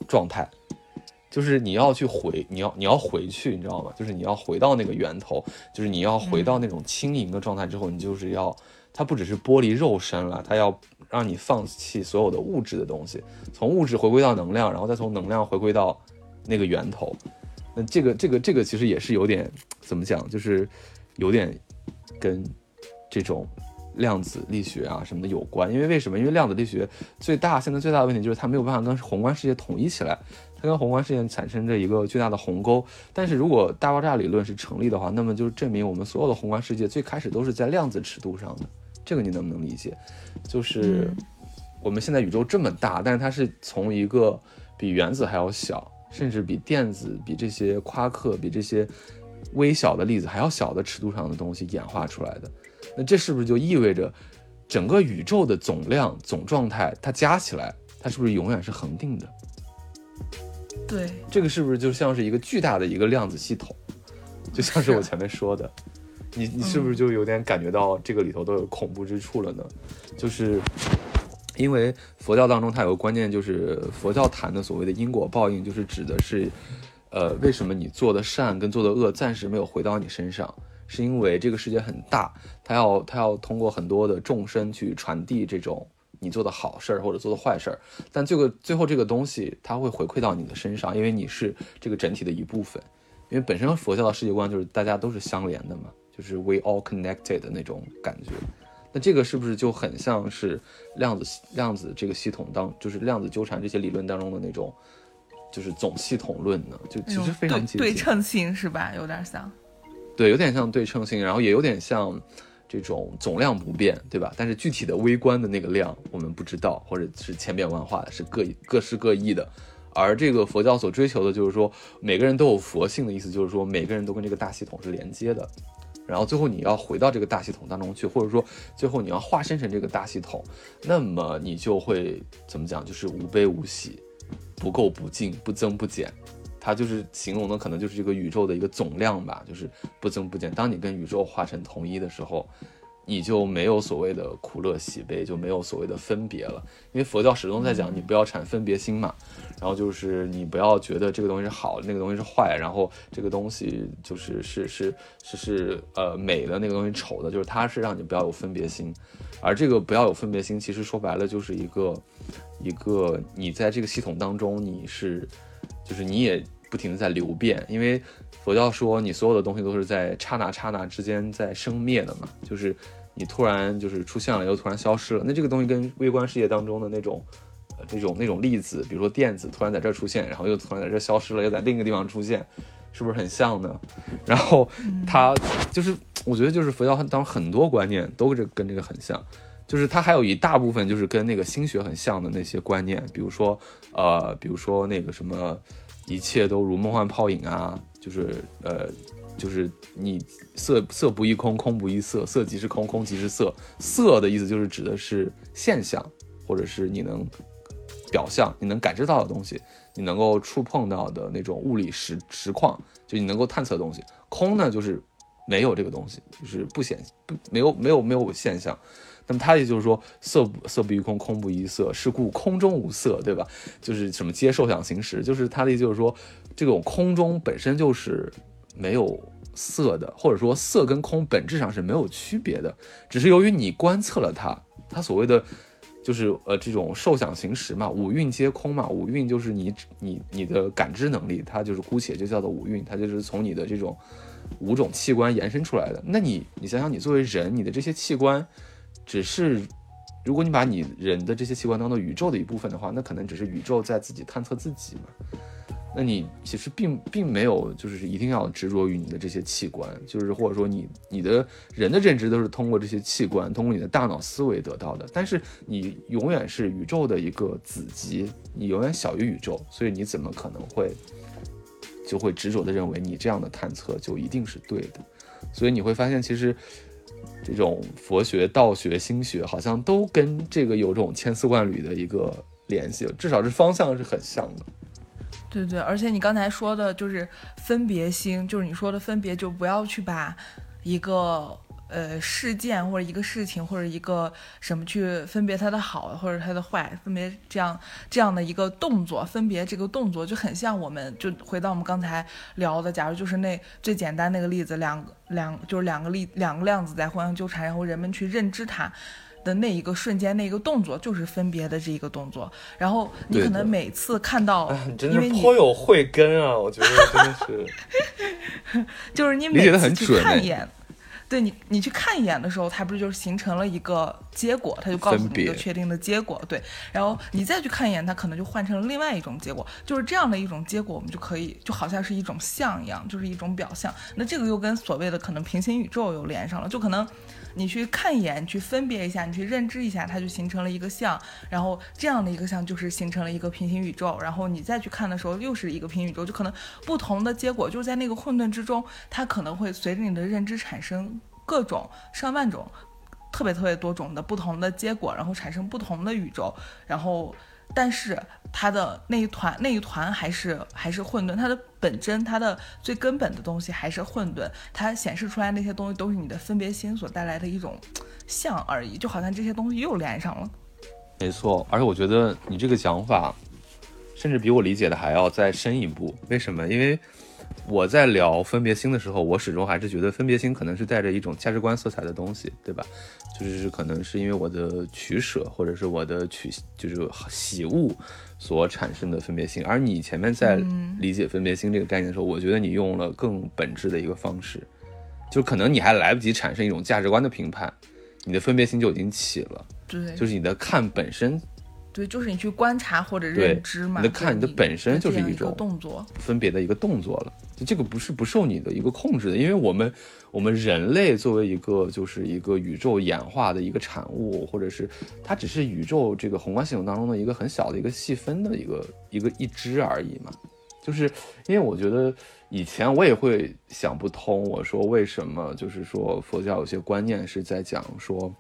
状态。就是你要去回，你要你要回去，你知道吗？就是你要回到那个源头，就是你要回到那种轻盈的状态之后，你就是要它不只是剥离肉身了，它要。让你放弃所有的物质的东西，从物质回归到能量，然后再从能量回归到那个源头。那这个这个这个其实也是有点怎么讲，就是有点跟这种量子力学啊什么的有关。因为为什么？因为量子力学最大现在最大的问题就是它没有办法跟宏观世界统一起来，它跟宏观世界产生着一个巨大的鸿沟。但是如果大爆炸理论是成立的话，那么就证明我们所有的宏观世界最开始都是在量子尺度上的。这个你能不能理解？就是我们现在宇宙这么大，但是它是从一个比原子还要小，甚至比电子、比这些夸克、比这些微小的粒子还要小的尺度上的东西演化出来的。那这是不是就意味着整个宇宙的总量、总状态，它加起来，它是不是永远是恒定的？对，这个是不是就像是一个巨大的一个量子系统？就像是我前面说的，你你是不是就有点感觉到这个里头都有恐怖之处了呢？就是因为佛教当中它有个观念，就是佛教谈的所谓的因果报应，就是指的是，呃，为什么你做的善跟做的恶暂时没有回到你身上，是因为这个世界很大，它要它要通过很多的众生去传递这种你做的好事儿或者做的坏事儿，但这个最后这个东西它会回馈到你的身上，因为你是这个整体的一部分。因为本身佛教的世界观就是大家都是相连的嘛，就是 we all connected 的那种感觉。那这个是不是就很像是量子量子这个系统当，就是量子纠缠这些理论当中的那种，就是总系统论呢？就其实非常接近。对称性是吧？有点像。对，有点像对称性，然后也有点像这种总量不变，对吧？但是具体的微观的那个量我们不知道，或者是千变万化的，是各各式各异的。而这个佛教所追求的就是说，每个人都有佛性的意思，就是说每个人都跟这个大系统是连接的。然后最后你要回到这个大系统当中去，或者说最后你要化身成这个大系统，那么你就会怎么讲？就是无悲无喜，不垢不净，不增不减。它就是形容的可能就是这个宇宙的一个总量吧，就是不增不减。当你跟宇宙化成统一的时候。你就没有所谓的苦乐喜悲，就没有所谓的分别了。因为佛教始终在讲你不要产分别心嘛，然后就是你不要觉得这个东西是好，那个东西是坏，然后这个东西就是是是是是呃美的，那个东西丑的，就是它是让你不要有分别心。而这个不要有分别心，其实说白了就是一个一个你在这个系统当中你是就是你也不停的在流变，因为佛教说你所有的东西都是在刹那刹那之间在生灭的嘛，就是。你突然就是出现了，又突然消失了。那这个东西跟微观世界当中的那种，呃，那种那种粒子，比如说电子，突然在这儿出现，然后又突然在这儿消失了，又在另一个地方出现，是不是很像呢？然后它就是，我觉得就是佛教当中很多观念都这跟这个很像，就是它还有一大部分就是跟那个心学很像的那些观念，比如说呃，比如说那个什么，一切都如梦幻泡影啊，就是呃。就是你色色不异空，空不异色，色即是空，空即是色。色的意思就是指的是现象，或者是你能表象，你能感知到的东西，你能够触碰到的那种物理实实况，就你能够探测的东西。空呢，就是没有这个东西，就是不显不没有没有没有现象。那么他也就是说，色不色不异空，空不异色，是故空中无色，对吧？就是什么皆受想行识，就是他的意思就是说，这种空中本身就是。没有色的，或者说色跟空本质上是没有区别的，只是由于你观测了它，它所谓的就是呃这种受想行识嘛，五蕴皆空嘛，五蕴就是你你你的感知能力，它就是姑且就叫做五蕴，它就是从你的这种五种器官延伸出来的。那你你想想，你作为人，你的这些器官，只是如果你把你人的这些器官当做宇宙的一部分的话，那可能只是宇宙在自己探测自己嘛。那你其实并并没有，就是一定要执着于你的这些器官，就是或者说你你的人的认知都是通过这些器官，通过你的大脑思维得到的。但是你永远是宇宙的一个子集，你永远小于宇宙，所以你怎么可能会就会执着的认为你这样的探测就一定是对的？所以你会发现，其实这种佛学、道学、心学好像都跟这个有这种千丝万缕的一个联系，至少是方向是很像的。对对，而且你刚才说的就是分别心，就是你说的分别，就不要去把一个呃事件或者一个事情或者一个什么去分别它的好或者它的坏，分别这样这样的一个动作，分别这个动作就很像我们就回到我们刚才聊的，假如就是那最简单那个例子，两两就是两个粒两个量子在互相纠缠，然后人们去认知它。的那一个瞬间，那一个动作就是分别的这一个动作。然后你可能每次看到哎，你，真因为颇有慧根啊！我觉得真的是，就是你每次看一眼，对你你去看一眼的时候，它不是就是形成了一个结果，它就告诉你一个确定的结果，对，然后你再去看一眼，它可能就换成了另外一种结果，就是这样的一种结果，我们就可以就好像是一种像一样，就是一种表象。那这个又跟所谓的可能平行宇宙又连上了，就可能。你去看一眼，去分别一下，你去认知一下，它就形成了一个像，然后这样的一个像就是形成了一个平行宇宙，然后你再去看的时候又是一个平行宇宙，就可能不同的结果就在那个混沌之中，它可能会随着你的认知产生各种上万种、特别特别多种的不同的结果，然后产生不同的宇宙，然后但是它的那一团那一团还是还是混沌，它的本真，它的最根本的东西还是混沌，它显示出来那些东西都是你的分别心所带来的一种像而已，就好像这些东西又连上了。没错。而且我觉得你这个讲法，甚至比我理解的还要再深一步。为什么？因为我在聊分别心的时候，我始终还是觉得分别心可能是带着一种价值观色彩的东西，对吧？就是可能是因为我的取舍，或者是我的取，就是喜恶所产生的分别心。而你前面在理解分别心这个概念的时候，我觉得你用了更本质的一个方式，就可能你还来不及产生一种价值观的评判，你的分别心就已经起了，对，就是你的看本身对，就是你去观察或者认知嘛。你的看你的本身就是一种动作。分别的一个动作了。就这个不是不受你的一个控制的，因为我们我们人类作为一个就是一个宇宙演化的一个产物，或者是它只是宇宙这个宏观系统当中的一个很小的一个细分的一个一个一支而已嘛。就是因为我觉得以前我也会想不通，我说为什么就是说佛教有些观念是在讲说，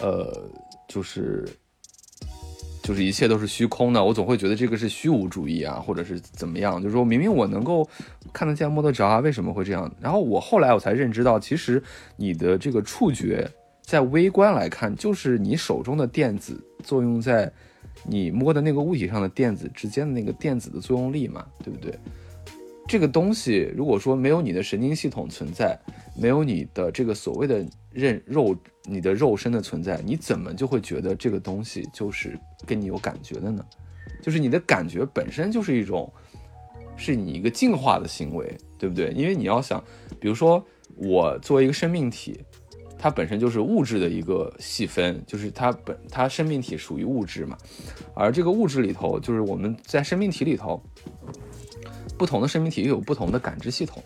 呃，就是就是一切都是虚空的，我总会觉得这个是虚无主义啊，或者是怎么样，就是说明明我能够看得见摸得着啊，为什么会这样？然后我后来我才认知到，其实你的这个触觉在微观来看，就是你手中的电子作用在你摸的那个物体上的电子之间的那个电子的作用力嘛，对不对？这个东西如果说没有你的神经系统存在，没有你的这个所谓的认肉，你的肉身的存在，你怎么就会觉得这个东西就是跟你有感觉的呢？就是你的感觉本身就是一种，是你一个进化的行为，对不对？因为你要想，比如说我作为一个生命体，它本身就是物质的一个细分，就是它本它生命体属于物质嘛，而这个物质里头，就是我们在生命体里头，不同的生命体又有不同的感知系统。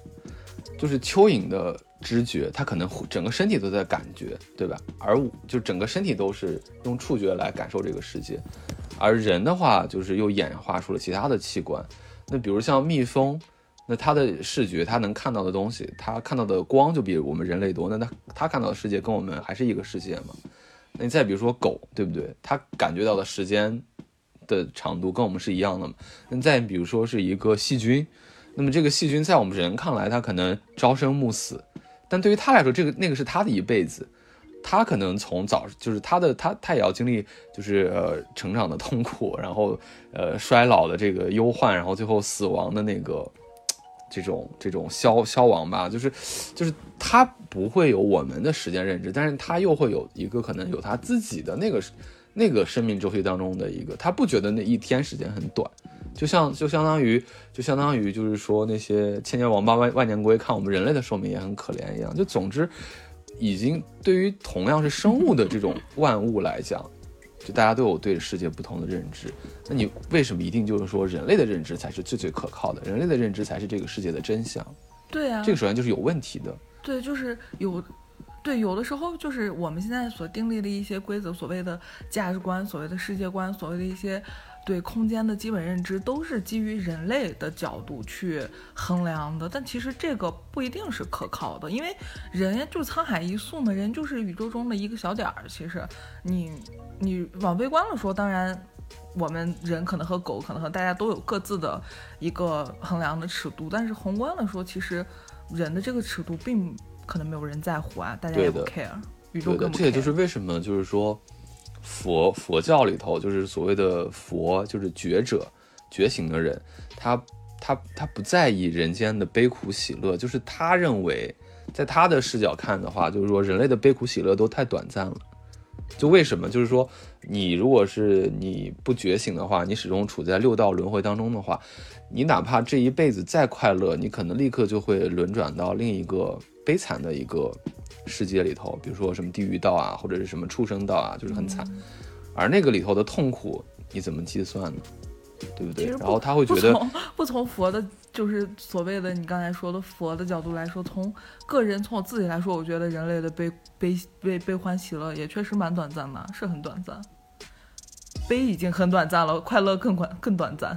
就是蚯蚓的知觉，它可能整个身体都在感觉，对吧？而就整个身体都是用触觉来感受这个世界，而人的话，就是又演化出了其他的器官。那比如像蜜蜂，那它的视觉，它能看到的东西，它看到的光就比我们人类多，那它它看到的世界跟我们还是一个世界嘛？那你再比如说狗，对不对？它感觉到的时间的长度跟我们是一样的嘛？那再比如说是一个细菌。那么这个细菌在我们人看来，它可能朝生暮死，但对于它来说，这个那个是它的一辈子，它可能从早就是它的它它也要经历就是呃成长的痛苦，然后呃衰老的这个忧患，然后最后死亡的那个 这种这种消消亡吧，就是就是它不会有我们的时间认知，但是它又会有一个可能有它自己的那个那个生命周期当中的一个，他不觉得那一天时间很短。就像就相当于就相当于就是说那些千年王八万万年龟看我们人类的寿命也很可怜一样，就总之，已经对于同样是生物的这种万物来讲，就大家都有对世界不同的认知。那你为什么一定就是说人类的认知才是最最可靠的？人类的认知才是这个世界的真相？对啊、这个首先就是有问题的。对，就是有，对，有的时候就是我们现在所订立的一些规则，所谓的价值观，所谓的世界观，所谓的一些对空间的基本认知，都是基于人类的角度去衡量的。但其实这个不一定是可靠的，因为人就沧海一粟嘛，人就是宇宙中的一个小点儿。其实你你往微观了说，当然。我们人可能和狗，可能和大家都有各自的一个衡量的尺度，但是宏观的说，其实人的这个尺度并可能没有人在乎啊，大家也不 care，宇宙对的，更不这也就是为什么就是说佛佛教里头就是所谓的佛，就是觉者、觉醒的人，他他他不在意人间的悲苦喜乐，就是他认为，在他的视角看的话，就是说人类的悲苦喜乐都太短暂了，就为什么？就是说，你如果是你不觉醒的话，你始终处在六道轮回当中的话，你哪怕这一辈子再快乐，你可能立刻就会轮转到另一个悲惨的一个世界里头，比如说什么地狱道啊，或者是什么畜生道啊，就是很惨。而那个里头的痛苦，你怎么计算呢？对不对？然后他会觉得，不从不从佛的，就是所谓的你刚才说的佛的角度来说，从个人从我自己来说，我觉得人类的悲悲悲悲欢喜乐也确实蛮短暂的，是很短暂。悲已经很短暂了，快乐更短更短暂。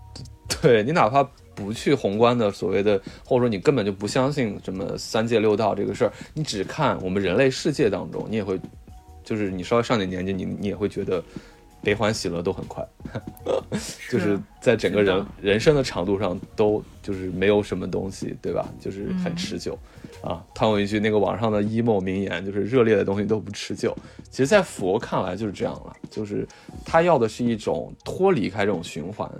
对你哪怕不去宏观的所谓的，或者说你根本就不相信什么三界六道这个事儿，你只看我们人类世界当中，你也会，就是你稍微上点年纪，你你也会觉得。悲欢喜乐都很快，就是在整个人人生的长度上都就是没有什么东西，对吧？就是很持久，啊，套用一句那个网上的 emo 名言，就是热烈的东西都不持久。其实，在佛看来就是这样了，就是他要的是一种脱离开这种循环，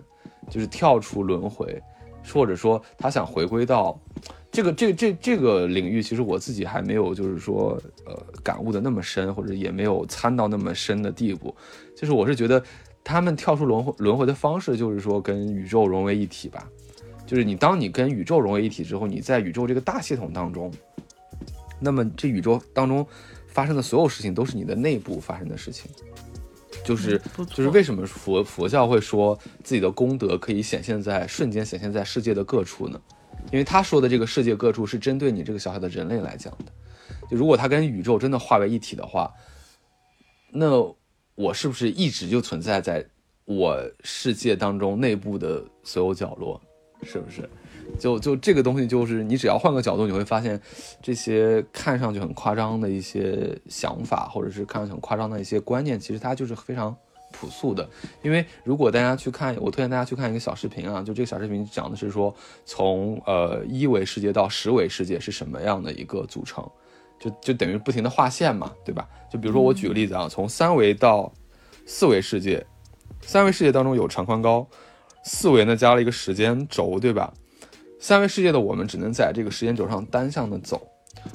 就是跳出轮回，或者说他想回归到。这个这这这个领域，其实我自己还没有，就是说，呃，感悟的那么深，或者也没有参到那么深的地步。就是我是觉得，他们跳出轮回轮回的方式，就是说跟宇宙融为一体吧。就是你当你跟宇宙融为一体之后，你在宇宙这个大系统当中，那么这宇宙当中发生的所有事情，都是你的内部发生的事情。就是就是为什么佛佛教会说自己的功德可以显现在瞬间显现在世界的各处呢？因为他说的这个世界各处是针对你这个小小的人类来讲的，就如果他跟宇宙真的化为一体的话，那我是不是一直就存在在我世界当中内部的所有角落？是不是？就就这个东西，就是你只要换个角度，你会发现这些看上去很夸张的一些想法，或者是看上去很夸张的一些观念，其实它就是非常。朴素的，因为如果大家去看，我推荐大家去看一个小视频啊，就这个小视频讲的是说，从呃一维世界到十维世界是什么样的一个组成，就就等于不停的画线嘛，对吧？就比如说我举个例子啊，从三维到四维世界，三维世界当中有长宽高，四维呢加了一个时间轴，对吧？三维世界的我们只能在这个时间轴上单向的走，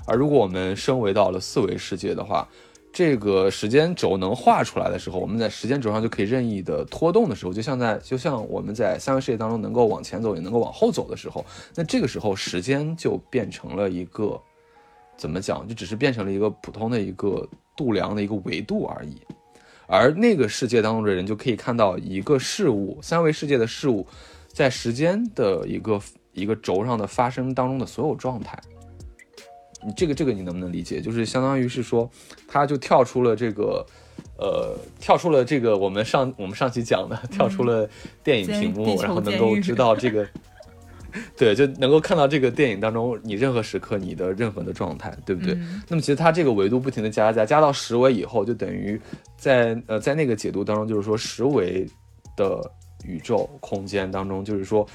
而如果我们升维到了四维世界的话。这个时间轴能画出来的时候，我们在时间轴上就可以任意的拖动的时候，就像在就像我们在三维世界当中能够往前走，也能够往后走的时候，那这个时候时间就变成了一个怎么讲，就只是变成了一个普通的一个度量的一个维度而已。而那个世界当中的人就可以看到一个事物，三维世界的事物，在时间的一个一个轴上的发生当中的所有状态。你这个这个你能不能理解？就是相当于是说，它就跳出了这个，呃，跳出了这个我们上我们上期讲的，跳出了电影屏幕，然后能够知道这个，对，就能够看到这个电影当中你任何时刻你的任何的状态，对不对？那么其实它这个维度不停的加加加到十维以后，就等于在呃在那个解读当中，就是说十维的宇宙空间当中，就是说。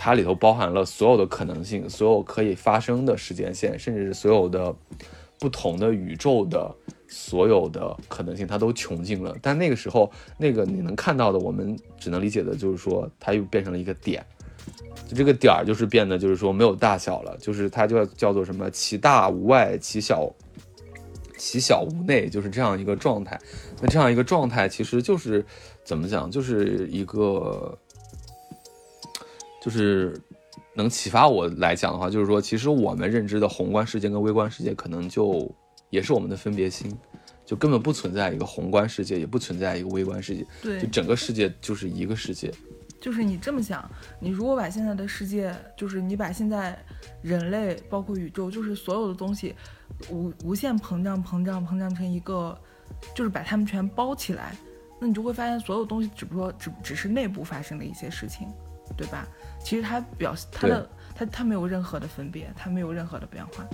它里头包含了所有的可能性，所有可以发生的时间线，甚至是所有的不同的宇宙的所有的可能性，它都穷尽了。但那个时候，那个你能看到的，我们只能理解的就是说，它又变成了一个点，就这个点儿就是变得就是说没有大小了，就是它就叫做什么其大无外，其小其小无内，就是这样一个状态。那这样一个状态其实就是怎么讲，就是一个。就是能启发我来讲的话，就是说，其实我们认知的宏观世界跟微观世界，可能就也是我们的分别心，就根本不存在一个宏观世界，也不存在一个微观世界，对，就整个世界就是一个世界。就是你这么想，你如果把现在的世界，就是你把现在人类，包括宇宙，就是所有的东西无无限膨胀、膨胀、膨胀成一个，就是把它们全包起来，那你就会发现，所有东西只不过只只是内部发生的一些事情，对吧？其实它表它的它它没有任何的分别，它没有任何的变化。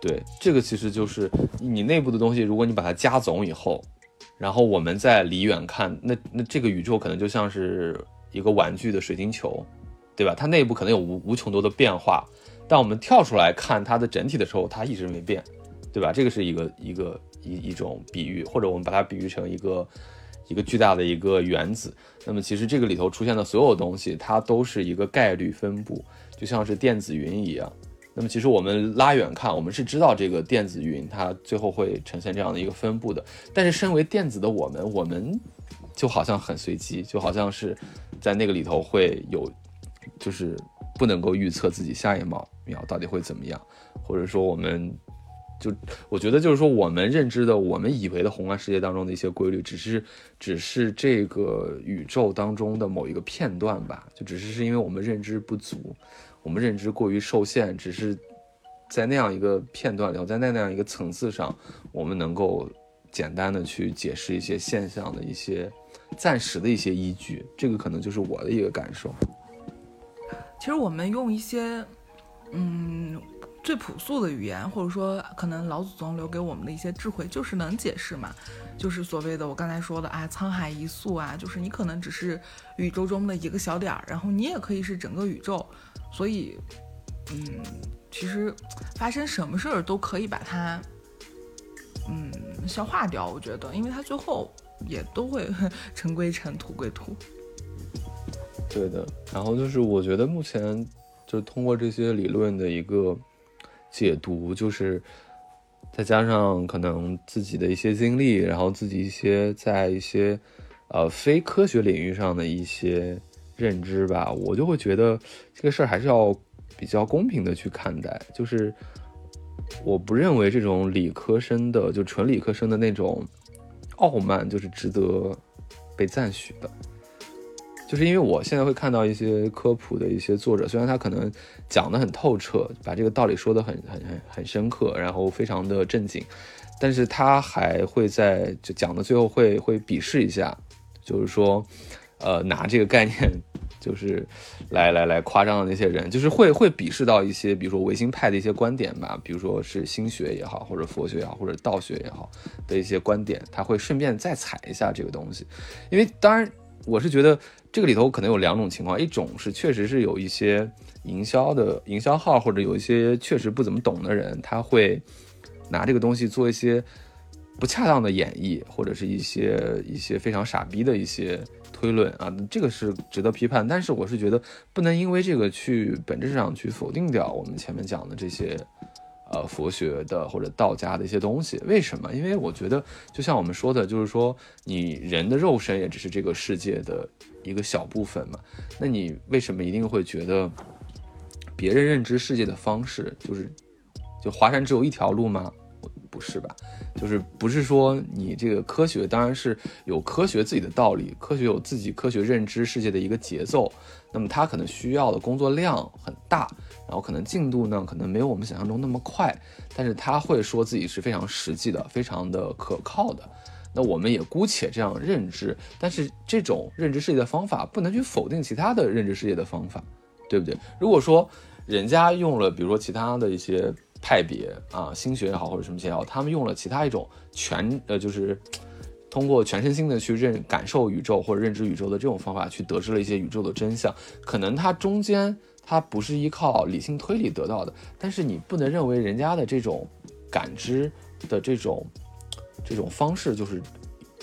对，这个其实就是你内部的东西，如果你把它加总以后，然后我们再离远看，那那这个宇宙可能就像是一个玩具的水晶球，对吧？它内部可能有无无穷多的变化，但我们跳出来看它的整体的时候，它一直没变，对吧？这个是一个一个一一种比喻，或者我们把它比喻成一个。一个巨大的一个原子，那么其实这个里头出现的所有东西，它都是一个概率分布，就像是电子云一样，那么其实我们拉远看，我们是知道这个电子云它最后会呈现这样的一个分布的。但是身为电子的我们，我们就好像很随机，就好像是在那个里头会有，就是不能够预测自己下一秒秒到底会怎么样，或者说我们就我觉得就是说我们认知的，我们以为的宏观世界当中的一些规律，只是只是这个宇宙当中的某一个片段吧，就只是是因为我们认知不足。我们认知过于受限，只是在那样一个片段里，在那那样一个层次上，我们能够简单的去解释一些现象的一些暂时的一些依据，这个可能就是我的一个感受。其实我们用一些嗯最朴素的语言，或者说可能老祖宗留给我们的一些智慧，就是能解释嘛，就是所谓的我刚才说的啊，沧海一粟啊，就是你可能只是宇宙中的一个小点儿，然后你也可以是整个宇宙。所以，嗯，其实发生什么事儿都可以把它，嗯，消化掉。我觉得，因为它最后也都会 尘归尘，土归土。对的。然后就是，我觉得目前就通过这些理论的一个解读，就是再加上可能自己的一些经历，然后自己一些在一些呃非科学领域上的一些。认知吧，我就会觉得这个事儿还是要比较公平的去看待。就是我不认为这种理科生的，就纯理科生的那种傲慢，就是值得被赞许的。就是因为我现在会看到一些科普的一些作者，虽然他可能讲得很透彻，把这个道理说得很很很很深刻，然后非常的正经，但是他还会在就讲的最后会会鄙视一下，就是说。呃，拿这个概念，就是来来来夸张的那些人，就是会 会鄙视到一些，比如说唯心派的一些观点吧，比如说是心学也好，或者佛学也好，或者道学也好的一些观点，他会顺便再踩一下这个东西。因为当然，我是觉得这个里头可能有两种情况，一种是确实是有一些营销的营销号，或者有一些确实不怎么懂的人，他会拿这个东西做一些不恰当的演绎，或者是一些一些非常傻逼的一些。推论啊，这个是值得批判，但是我是觉得不能因为这个去本质上去否定掉我们前面讲的这些，呃，佛学的或者道家的一些东西。为什么？因为我觉得就像我们说的，就是说你人的肉身也只是这个世界的一个小部分嘛。那你为什么一定会觉得别人认知世界的方式就是就华山只有一条路吗？不是吧？就是不是说你这个科学当然是有科学自己的道理，科学有自己科学认知世界的一个节奏，那么它可能需要的工作量很大，然后可能进度呢可能没有我们想象中那么快，但是他会说自己是非常实际的，非常的可靠的。那我们也姑且这样认知，但是这种认知世界的方法不能去否定其他的认知世界的方法，对不对？如果说人家用了，比如说其他的一些。派别啊，心学也好，或者什么也好，他们用了其他一种全呃，就是通过全身心的去认感受宇宙或者认知宇宙的这种方法，去得知了一些宇宙的真相。可能它中间它不是依靠理性推理得到的，但是你不能认为人家的这种感知的这种这种方式就是。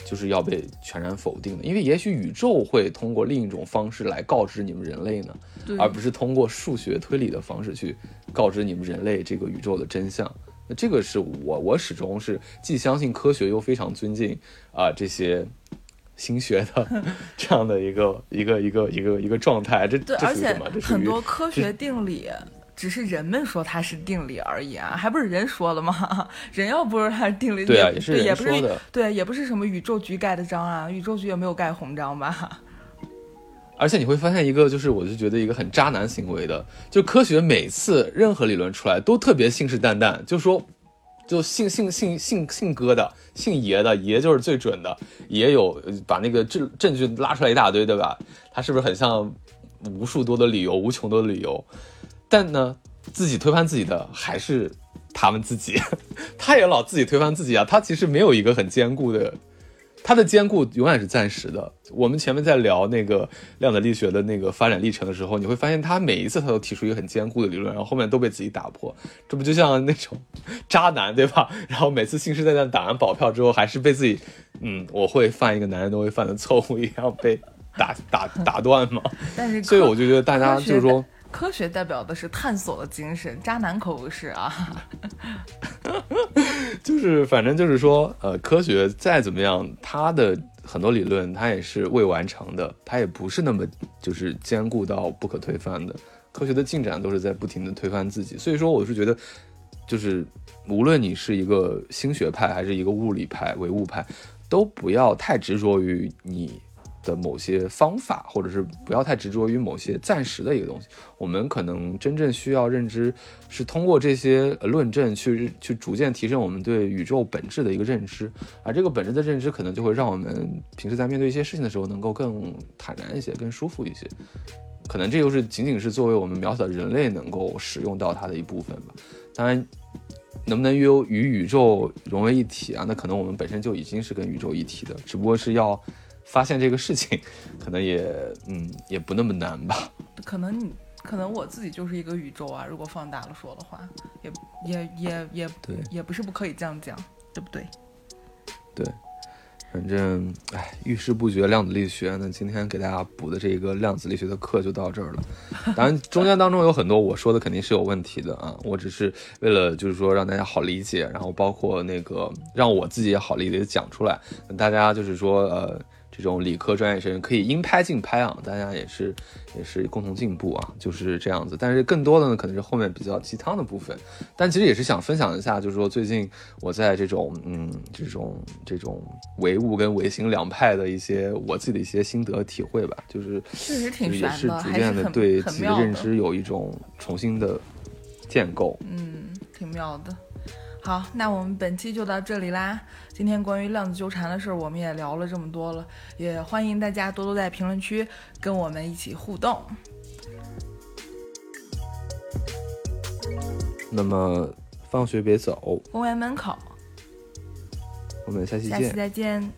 就是要被全然否定的，因为也许宇宙会通过另一种方式来告知你们人类呢，而不是通过数学推理的方式去告知你们人类这个宇宙的真相。那这个是我我始终是既相信科学又非常尊敬啊这些心学的这样的一个 一个一个一个一个状态。这对，而且很多科学定理。只是人们说它是定理而已啊，还不是人说的吗？人要不是它是定理，对啊，也是也不是对，也不是什么宇宙局盖的章啊，宇宙局也没有盖红章吧？而且你会发现一个，就是我就觉得一个很渣男行为的，就科学每次任何理论出来都特别信誓旦旦，就说就姓姓姓姓姓哥的，姓爷的，爷就是最准的，也有把那个证证据拉出来一大堆，对吧？他是不是很像无数多的理由，无穷多的理由？但呢，自己推翻自己的还是他们自己，他也老自己推翻自己啊。他其实没有一个很坚固的，他的坚固永远是暂时的。我们前面在聊那个量子力学的那个发展历程的时候，你会发现他每一次他都提出一个很坚固的理论，然后后面都被自己打破。这不就像那种渣男对吧？然后每次信誓旦旦打完保票之后，还是被自己，嗯，我会犯一个男人都会犯的错误一样被打打打断吗？但是，所以我就觉得大家就是说。科学代表的是探索的精神，渣男可不是啊。就是反正就是说，呃，科学再怎么样，它的很多理论它也是未完成的，它也不是那么就是坚固到不可推翻的。科学的进展都是在不停的推翻自己，所以说我是觉得，就是无论你是一个新学派还是一个物理派、唯物派，都不要太执着于你。的某些方法，或者是不要太执着于某些暂时的一个东西。我们可能真正需要认知，是通过这些论证去去逐渐提升我们对宇宙本质的一个认知。而这个本质的认知，可能就会让我们平时在面对一些事情的时候，能够更坦然一些，更舒服一些。可能这又是仅仅是作为我们渺小的人类能够使用到它的一部分吧。当然，能不能与与宇宙融为一体啊？那可能我们本身就已经是跟宇宙一体的，只不过是要。发现这个事情，可能也嗯也不那么难吧。可能你可能我自己就是一个宇宙啊。如果放大了说的话，也也也也对，也不是不可以这样讲，对不对？对，反正哎，遇事不决量子力学。那今天给大家补的这个量子力学的课就到这儿了。当然，中间当中有很多我说的肯定是有问题的啊。我只是为了就是说让大家好理解，然后包括那个让我自己也好理解讲出来，大家就是说呃。这种理科专业生可以应拍尽拍啊，大家也是也是共同进步啊，就是这样子。但是更多的呢，可能是后面比较鸡汤的部分。但其实也是想分享一下，就是说最近我在这种嗯这种这种唯物跟唯心两派的一些我自己的一些心得体会吧，就是确实挺也是逐渐的对自己的认知有一种重新的建构。嗯，挺妙的。好，那我们本期就到这里啦。今天关于量子纠缠的事儿，我们也聊了这么多了，也欢迎大家多多在评论区跟我们一起互动。那么，放学别走，公园门口，我们下期见。下期再见。